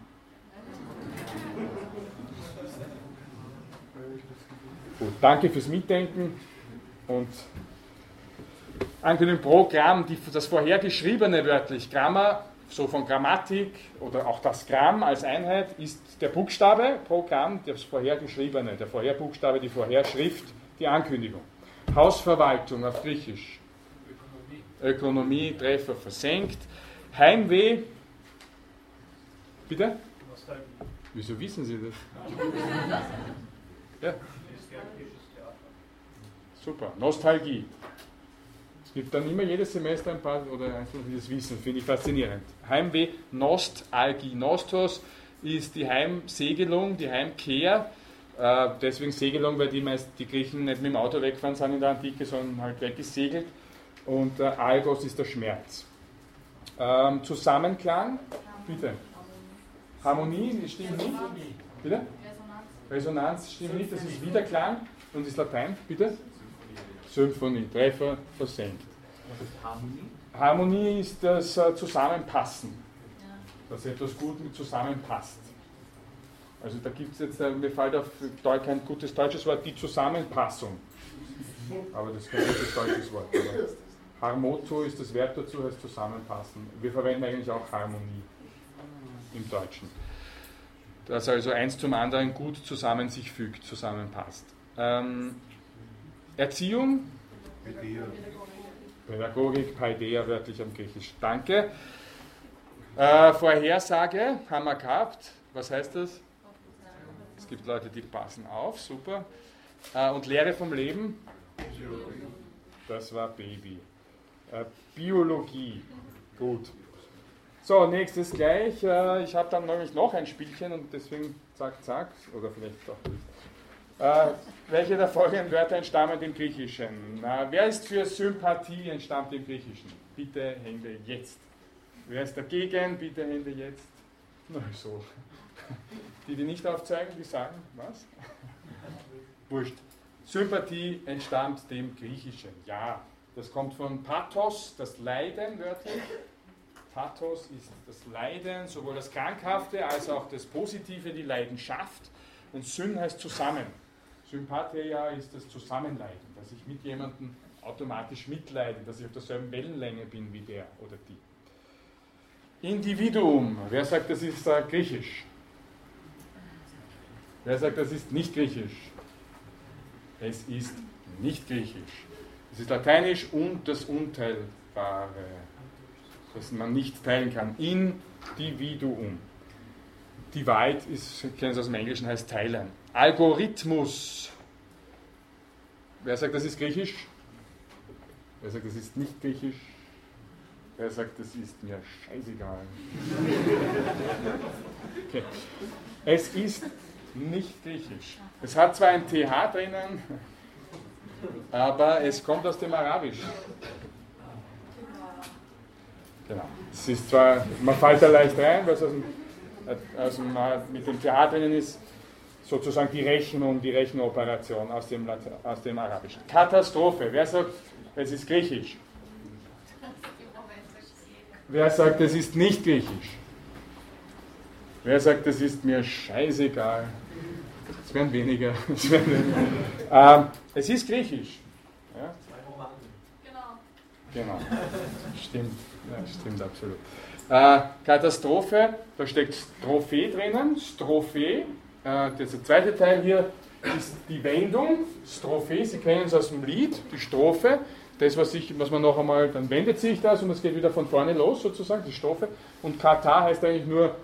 Gut, danke fürs Mitdenken und Ankündigung Programm, die, das vorhergeschriebene wörtlich, Grammar, so von Grammatik oder auch das Gramm als Einheit ist der Buchstabe, Programm, das vorhergeschriebene, der Vorherbuchstabe, die Vorherschrift, die Ankündigung. Hausverwaltung auf Griechisch. Ökonomie. Ökonomie, Treffer versenkt. Heimweh. Bitte? Nostalgie. Wieso wissen Sie das? Ja, super. Nostalgie. Es gibt dann immer jedes Semester ein paar oder einzelne, die das wissen, finde ich faszinierend. Heimweh, Nostalgie. Nostos ist die Heimsegelung, die Heimkehr. Äh, deswegen Segelung, weil die, meist, die Griechen nicht mit dem Auto wegfahren sind in der Antike, sondern halt weggesegelt. Und äh, Algos ist der Schmerz. Ähm, Zusammenklang, bitte. Harmonie, stimmt nicht. Bitte? Resonanz stimmt nicht, das ist Wiederklang und ist Latein, bitte? Symphonie, Treffer versenkt. Was ist Harmonie? Harmonie ist das äh, Zusammenpassen, dass etwas gut mit zusammenpasst. Also da gibt es jetzt, äh, mir fällt auf kein gutes deutsches Wort, die Zusammenpassung. Aber das ist kein gutes deutsches Wort. Harmoto ist das Verb dazu, heißt zusammenpassen. Wir verwenden eigentlich auch Harmonie. Im Deutschen. Das also eins zum anderen gut zusammen sich fügt, zusammenpasst. Ähm, Erziehung, Idee. Pädagogik, Paideia, wörtlich am Griechisch. Danke. Äh, Vorhersage haben wir gehabt. Was heißt das? Es gibt Leute, die passen auf, super. Äh, und Lehre vom Leben? Das war Baby. Äh, Biologie, gut. So, nächstes gleich. Äh, ich habe dann nämlich noch ein Spielchen und deswegen zack, zack, oder vielleicht doch nicht. Äh, welche der folgenden Wörter entstammen dem Griechischen? Wer ist für Sympathie entstammt dem Griechischen? Bitte Hände jetzt. Wer ist dagegen? Bitte Hände jetzt. Na so. Die, die nicht aufzeigen, die sagen, was? Wurscht. Sympathie entstammt dem Griechischen. Ja, das kommt von Pathos, das Leiden wörtlich. Pathos ist das Leiden, sowohl das Krankhafte als auch das Positive, die Leidenschaft. Und Syn heißt zusammen. Sympathia ist das Zusammenleiden, dass ich mit jemandem automatisch mitleide, dass ich auf derselben Wellenlänge bin wie der oder die. Individuum. Wer sagt, das ist äh, griechisch? Wer sagt, das ist nicht griechisch? Es ist nicht griechisch. Es ist lateinisch und das Unteilbare, das man nicht teilen kann. Individuum. Divide ist, kennen Sie aus dem Englischen, heißt teilen. Algorithmus. Wer sagt, das ist griechisch? Wer sagt, das ist nicht griechisch? Wer sagt, das ist mir scheißegal? Okay. Es ist nicht griechisch. Es hat zwar ein TH drinnen, aber es kommt aus dem Arabischen. Genau. Es ist zwar, man fällt da leicht rein, weil es aus dem, aus dem, mit dem TH drinnen ist, sozusagen die Rechnung, die Rechenoperation aus dem, aus dem Arabischen. Katastrophe. Wer sagt, es ist griechisch? Wer sagt, es ist nicht griechisch? Wer sagt, es ist mir scheißegal? Es werden weniger. Es, werden weniger. Ähm, es ist griechisch. Ja? Genau. Genau. Stimmt. Ja, stimmt absolut. Äh, Katastrophe, da steckt Strophe drinnen. Strophe, äh, der zweite Teil hier ist die Wendung. Strophe, Sie kennen es aus dem Lied, die Strophe. Das, was, ich, was man noch einmal, dann wendet sich das und es geht wieder von vorne los, sozusagen, die Strophe. Und Kata heißt eigentlich nur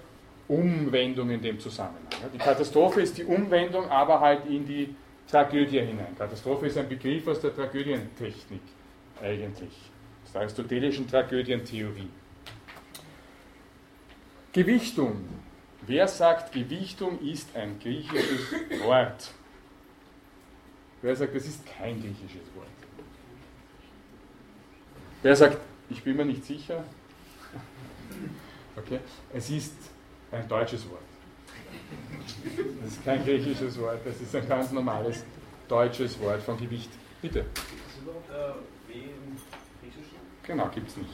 Umwendung in dem Zusammenhang. Die Katastrophe ist die Umwendung, aber halt in die Tragödie hinein. Katastrophe ist ein Begriff aus der Tragödientechnik eigentlich, der aristotelischen Tragödientheorie. Gewichtung. Wer sagt, Gewichtung ist ein griechisches Wort? Wer sagt, das ist kein griechisches Wort? Wer sagt, ich bin mir nicht sicher? Okay. Es ist ein deutsches Wort. Das ist kein griechisches Wort, das ist ein ganz normales deutsches Wort von Gewicht. Bitte. Ist überhaupt äh? Genau, gibt es nicht.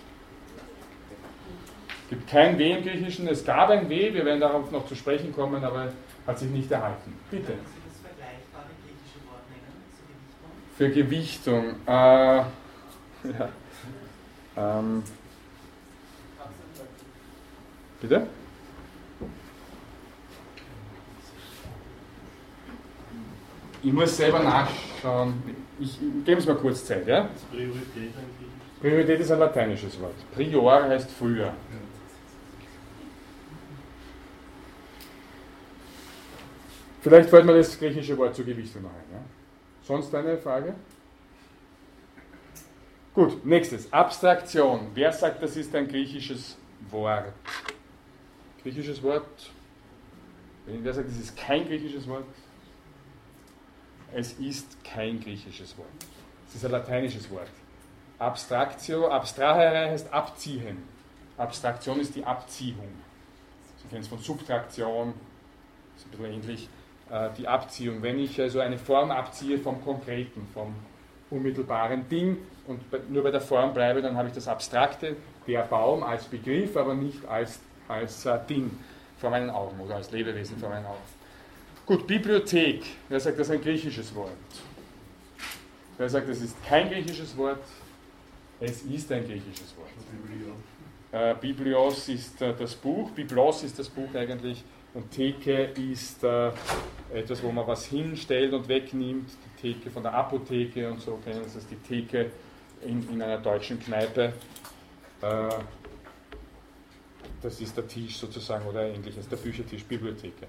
Es gibt kein W im Griechischen. Es gab ein W, wir werden darauf noch zu sprechen kommen, aber hat sich nicht erhalten. Bitte. Können Sie das vergleichbare griechische Wort nennen zur Gewichtung? Für Gewichtung. Äh, ja. ähm, bitte? Ich muss selber nachschauen. Ich, geben Sie mir kurz Zeit, ja? Ist Priorität eigentlich? Priorität ist ein lateinisches Wort. Prior heißt früher. Vielleicht fällt mir das griechische Wort zur Gewichtung noch ein. Ja? Sonst eine Frage? Gut, nächstes. Abstraktion. Wer sagt, das ist ein griechisches Wort? Griechisches Wort? Wer sagt, das ist kein griechisches Wort? Es ist kein griechisches Wort. Es ist ein lateinisches Wort. Abstraktio, abstrahere heißt abziehen. Abstraktion ist die Abziehung. Sie kennen es von Subtraktion, ist ein bisschen ähnlich. Äh, die Abziehung. Wenn ich also eine Form abziehe vom Konkreten, vom unmittelbaren Ding und nur bei der Form bleibe, dann habe ich das Abstrakte, der Baum als Begriff, aber nicht als, als äh, Ding vor meinen Augen oder als Lebewesen vor meinen Augen. Gut, Bibliothek. Wer sagt, das ist ein griechisches Wort? Wer sagt, das ist kein griechisches Wort? Es ist ein griechisches Wort. Äh, Biblios ist äh, das Buch, Biblos ist das Buch eigentlich und Theke ist äh, etwas, wo man was hinstellt und wegnimmt. Die Theke von der Apotheke und so kennen das ist die Theke in, in einer deutschen Kneipe. Das ist der Tisch sozusagen oder ähnliches, der Büchertisch, Bibliotheke.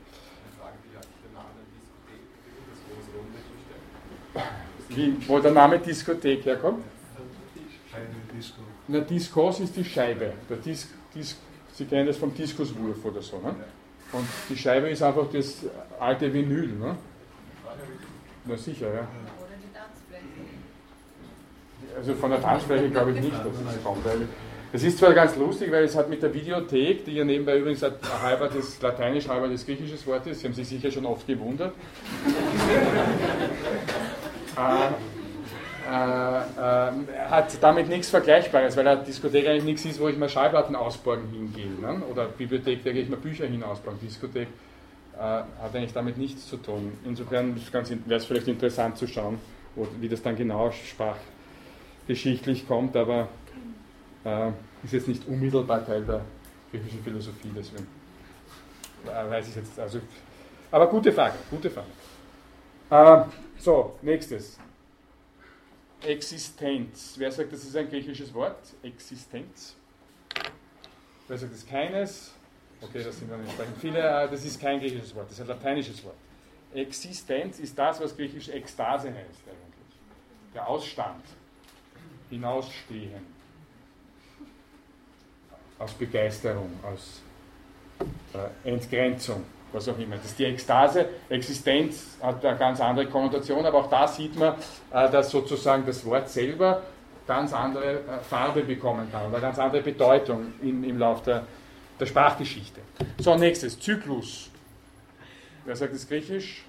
Wie, wo der Name Diskothek herkommt? Disco. Na, Diskos ist die Scheibe. Der Dis, Dis, Sie kennen das vom Diskuswurf oder so. Ne? Und die Scheibe ist einfach das alte Vinyl. Ne? Na sicher, ja. Oder die Tanzfläche. Also von der Tanzfläche glaube ich nicht, dass es kommt. Weil das ist zwar ganz lustig, weil es hat mit der Videothek, die ja nebenbei übrigens ein halber das Lateinisch, halber das griechische Wort ist, Sie haben sich sicher schon oft gewundert. äh, äh, äh, hat damit nichts Vergleichbares, weil eine Diskothek eigentlich nichts ist, wo ich mal Schallplatten ausborgen hingehe. Ne? Oder Bibliothek, da gehe ich mal Bücher hin ausborgen. Diskothek äh, hat eigentlich damit nichts zu tun. Insofern wäre es vielleicht interessant zu schauen, wo, wie das dann genau sprachgeschichtlich kommt, aber äh, ist jetzt nicht unmittelbar Teil der griechischen Philosophie, deswegen äh, weiß ich jetzt. Also, aber gute Frage, gute Frage. Äh, so, nächstes. Existenz. Wer sagt, das ist ein griechisches Wort? Existenz. Wer sagt, das ist keines? Okay, das sind dann entsprechend viele. äh, Das ist kein griechisches Wort, das ist ein lateinisches Wort. Existenz ist das, was griechisch Ekstase heißt eigentlich. Der Ausstand. Hinausstehen. Aus Begeisterung, aus äh, Entgrenzung, was auch immer. Das ist die Ekstase. Existenz hat eine ganz andere Konnotation, aber auch da sieht man, äh, dass sozusagen das Wort selber ganz andere äh, Farbe bekommen kann oder ganz andere Bedeutung in, im Laufe der, der Sprachgeschichte. So, nächstes, Zyklus. Wer sagt das Griechisch?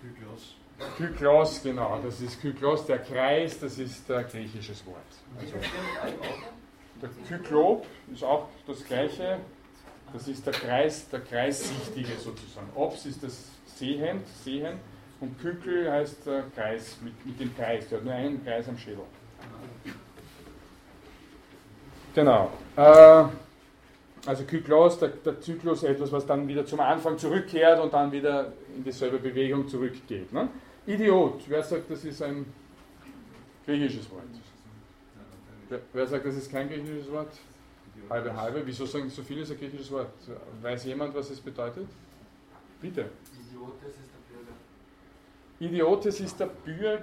Kyklos. Kyklos, genau, das ist Kyklos, der Kreis, das ist ein griechisches Wort. Also, der Kyklop ist auch das gleiche, das ist der Kreis, der Kreissichtige sozusagen. Ops ist das Sehend, Sehen und Kykel heißt der Kreis, mit, mit dem Kreis, der hat nur einen Kreis am Schädel. Genau. Äh, also Kyklos, der, der Zyklus, etwas, was dann wieder zum Anfang zurückkehrt und dann wieder in dieselbe Bewegung zurückgeht. Ne? Idiot, wer sagt, das ist ein griechisches Wort? Wer, wer sagt, das ist kein griechisches Wort? Halbe, halbe. Wieso sagen so viele ist ein griechisches Wort? Weiß jemand, was es bedeutet? Bitte. Idiotes ist der Bürger. Idiotes ist der Bürger,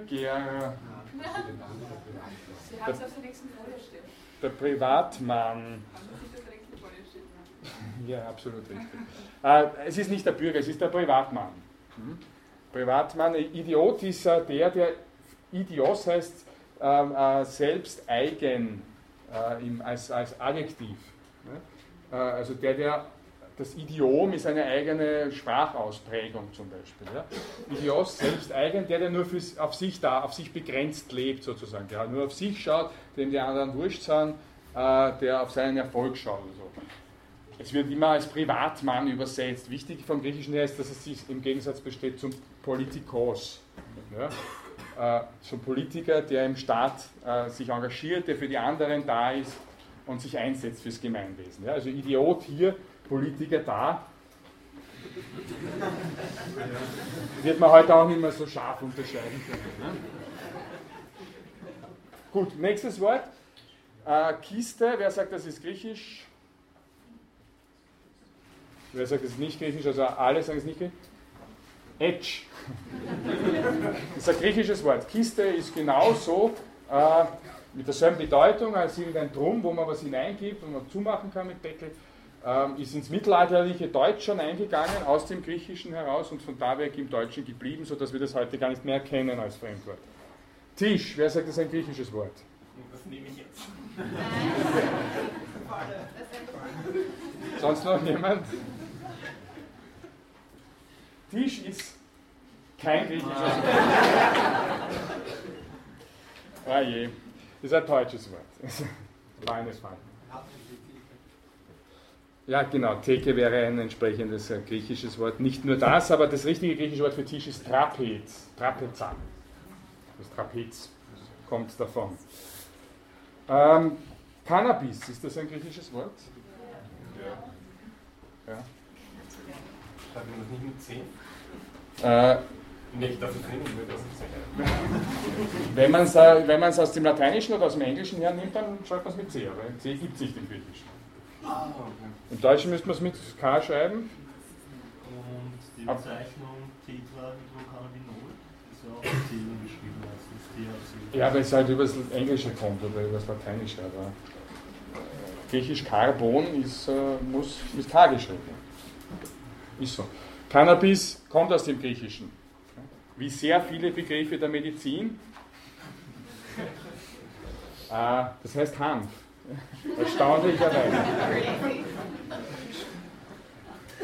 Sie haben es auf der nächsten Folie stehen. der Privatmann. Haben Sie sich auf der nächsten Folie stehen? Ja, absolut richtig. Äh, es ist nicht der Bürger, es ist der Privatmann. Mhm. Privatmann, Idiot ist der, der Idios heißt ähm, äh, selbst eigen äh, im, als, als Adjektiv. Ne? Äh, also der, der das Idiom ist eine eigene Sprachausprägung zum Beispiel. Ja? Idios, selbst eigen, der, der nur für, auf sich da, auf sich begrenzt lebt sozusagen, der nur auf sich schaut, dem die anderen wurscht sind, äh, der auf seinen Erfolg schaut oder so. Es wird immer als Privatmann übersetzt. Wichtig vom Griechischen her ist, dass es sich im Gegensatz besteht zum Politikos. Ja? Äh, zum Politiker, der im Staat äh, sich engagiert, der für die anderen da ist und sich einsetzt fürs Gemeinwesen. Ja? Also Idiot hier, Politiker da. Wird man heute auch nicht mehr so scharf unterscheiden können. Ne? Gut, nächstes Wort. Äh, Kiste, wer sagt, das ist griechisch? Wer sagt, das ist nicht griechisch? Also alle sagen es nicht griechisch. Edge. Das ist ein griechisches Wort. Kiste ist genauso äh, mit derselben Bedeutung als irgendein Drum, wo man was hineingibt und man zumachen kann mit Deckel. Ähm, ist ins mittelalterliche Deutsch schon eingegangen, aus dem Griechischen heraus und von da weg im Deutschen geblieben, sodass wir das heute gar nicht mehr kennen als Fremdwort. Tisch, wer sagt, das ist ein griechisches Wort? Das nehme ich jetzt. Sonst noch jemand? Tisch ist kein griechisches Wort. Ah je, ist ein deutsches Wort. Frage. Ja, genau, Theke wäre ein entsprechendes äh, griechisches Wort. Nicht nur das, aber das richtige griechische Wort für Tisch ist Trapez. Trapeza. Das Trapez kommt davon. Ähm, Cannabis, ist das ein griechisches Wort? Ja. Ja. Schreibt man das nicht mit 10? Äh, Nicht, das ist nicht mit das ist 10. wenn man es wenn man's aus dem Lateinischen oder aus dem Englischen hernimmt, dann schreibt man es mit C, aber C gibt es nicht im Griechischen. Ah, okay. Im Deutschen müsste man es mit K schreiben. Und die Bezeichnung Tetrahydrocannabinol ist ja auch mit C geschrieben. Ja, weil es halt über das Englische kommt oder über das Lateinische. Aber Griechisch Carbon ist, äh, muss mit K geschrieben. Ist so. Cannabis kommt aus dem Griechischen. Wie sehr viele Begriffe der Medizin. Äh, das heißt Hanf. Erstaunlicherweise.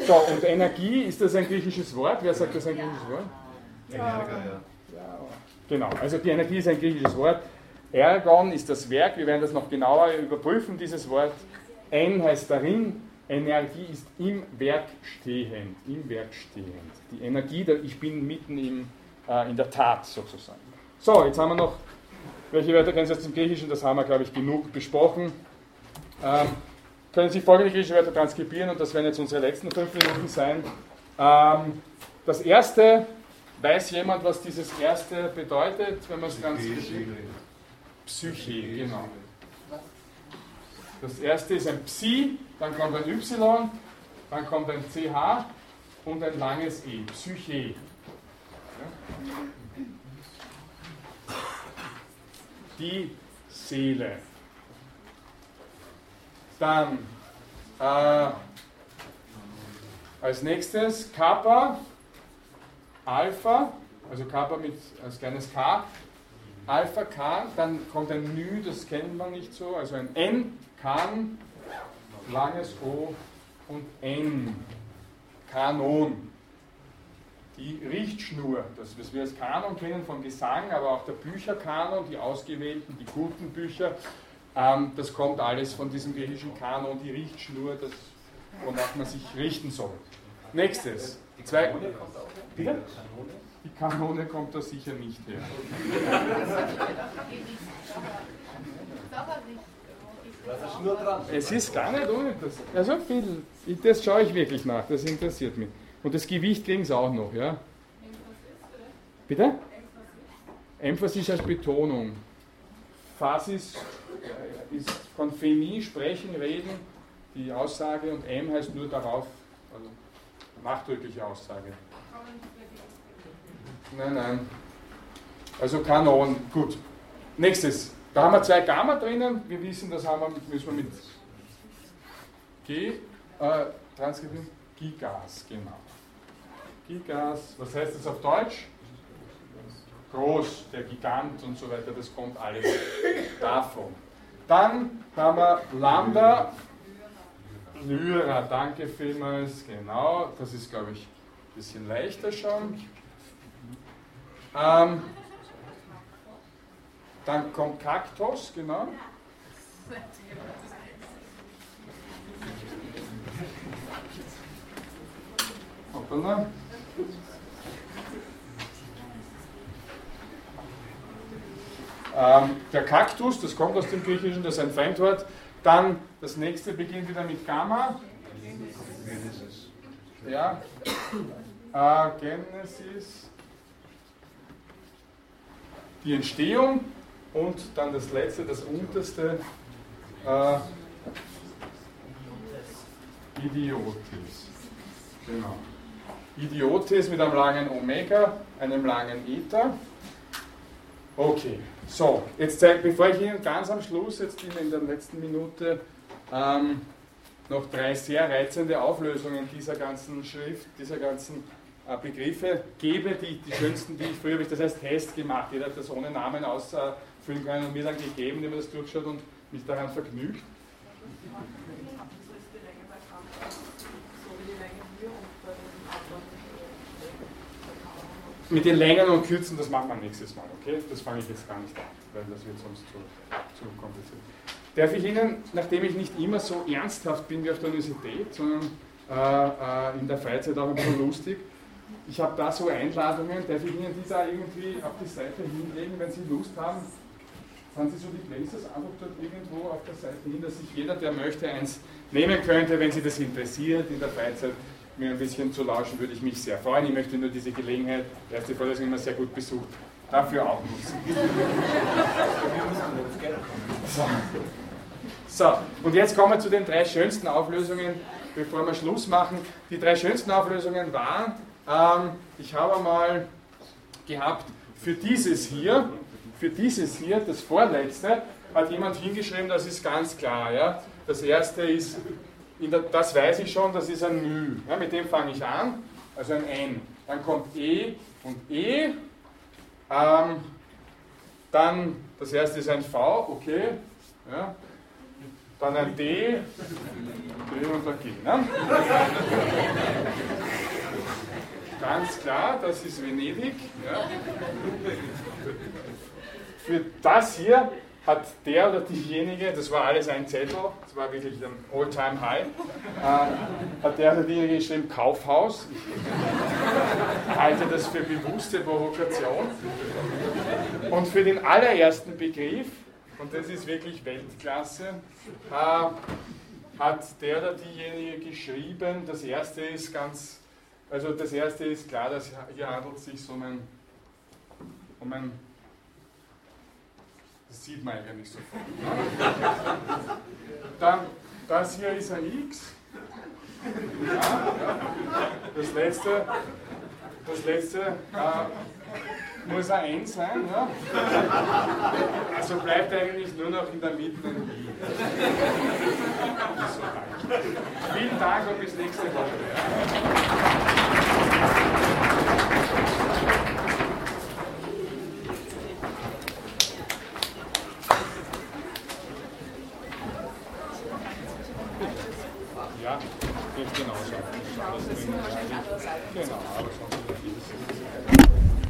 So, und Energie, ist das ein griechisches Wort? Wer sagt, das ein griechisches Wort? Energiker, ja. Ja, genau. Also die Energie ist ein griechisches Wort. Ergon ist das Werk, wir werden das noch genauer überprüfen, dieses Wort. En heißt darin, Energie ist im Werk stehend, im Werk stehend. Die Energie, der- ich bin mitten im, äh, in der Tat sozusagen. So, jetzt haben wir noch, welche Wörter kennen Sie aus dem Griechischen? Das haben wir, glaube ich, genug besprochen. Ähm, können Sie folgende griechische Wörter transkribieren und das werden jetzt unsere letzten fünf Minuten sein. Ähm, das erste, weiß jemand, was dieses erste bedeutet, wenn man es transkribiert? Psyche, genau. Das erste ist ein Psi, dann kommt ein Y, dann kommt ein CH und ein langes E. Psyche. Die Seele. Dann äh, als nächstes Kappa, Alpha, also Kappa mit als kleines K, Alpha K, dann kommt ein Nü, das kennt man nicht so, also ein N, Kan, langes O und N, Kanon. Die Richtschnur, das was wir als Kanon kennen vom Gesang, aber auch der Bücherkanon, die ausgewählten, die guten Bücher, ähm, das kommt alles von diesem griechischen Kanon, die Richtschnur, das, wonach man sich richten soll. Nächstes. Zwei, Bitte? Die Kanone kommt da sicher nicht her. Es ist gar nicht uninteressant. Also viel, das schaue ich wirklich nach, das interessiert mich. Und das Gewicht kriegen sie auch noch, ja? Bitte? Emphasis als Betonung. Phasis äh, ist von Phenie, sprechen, reden, die Aussage und M heißt nur darauf, also nachdrückliche Aussage. Nein, nein. Also Kanon, gut. Nächstes. Da haben wir zwei Gamma drinnen. Wir wissen, das haben wir, müssen wir mit G äh, transkribieren. Gigas, genau. Gigas, was heißt das auf Deutsch? Groß, der Gigant und so weiter, das kommt alles davon. Dann haben wir Lambda, Lyra, danke vielmals, genau, das ist glaube ich ein bisschen leichter schon. Ähm, dann kommt Kaktus, genau. Hoppala. Ähm, der Kaktus, das kommt aus dem Griechischen, das ist ein Fremdwort. Dann das nächste beginnt wieder mit Gamma. Ja. Äh, Genesis. Die Entstehung und dann das letzte, das unterste. Äh, Idiotis. Genau. Idiotis mit einem langen Omega, einem langen Eta. Okay, so, jetzt zeig, bevor ich Ihnen ganz am Schluss, jetzt in, in der letzten Minute, ähm, noch drei sehr reizende Auflösungen dieser ganzen Schrift, dieser ganzen äh, Begriffe gebe, die, die schönsten, die ich früher habe ich das als Test gemacht. Jeder hat das ohne Namen ausfüllen können und mir dann gegeben, indem er das durchschaut und mich daran vergnügt. Mit den Längen und Kürzen, das machen wir nächstes Mal, okay? Das fange ich jetzt gar nicht an, weil das wird sonst zu, zu kompliziert. Darf ich Ihnen, nachdem ich nicht immer so ernsthaft bin wie auf der Universität, sondern äh, äh, in der Freizeit auch ein bisschen lustig, ich habe da so Einladungen, darf ich Ihnen die da irgendwie auf die Seite hinlegen, wenn Sie Lust haben? Sind Sie so die Places einfach dort irgendwo auf der Seite hin, dass sich jeder, der möchte, eins nehmen könnte, wenn Sie das interessiert in der Freizeit, mir ein bisschen zu lauschen, würde ich mich sehr freuen. Ich möchte nur diese Gelegenheit, erste Vorlesung immer sehr gut besucht, dafür auch nutzen. So. so, und jetzt kommen wir zu den drei schönsten Auflösungen, bevor wir Schluss machen. Die drei schönsten Auflösungen waren, ähm, ich habe mal gehabt, für dieses hier, für dieses hier, das vorletzte, hat jemand hingeschrieben, das ist ganz klar. Ja? Das erste ist, der, das weiß ich schon, das ist ein Mü. Ja, mit dem fange ich an, also ein N. Dann kommt E und E. Ähm, dann, das erste ist ein V, okay. Ja. Dann ein D, D und ein G. Ne? Ganz klar, das ist Venedig. Ja. Für das hier hat der oder diejenige, das war alles ein Zettel, das war wirklich ein All-Time-High, äh, hat der oder diejenige geschrieben Kaufhaus. Ich halte das für bewusste Provokation. Und für den allerersten Begriff, und das ist wirklich Weltklasse, äh, hat der oder diejenige geschrieben, das erste ist ganz, also das erste ist klar, dass hier handelt es sich um ein, um ein das sieht man eigentlich sofort. Dann, das hier ist ein X. Ja, das letzte, das letzte äh, muss ein N sein. Ja. Also bleibt eigentlich nur noch in der Mitte ein I. Vielen Dank und bis nächste Woche.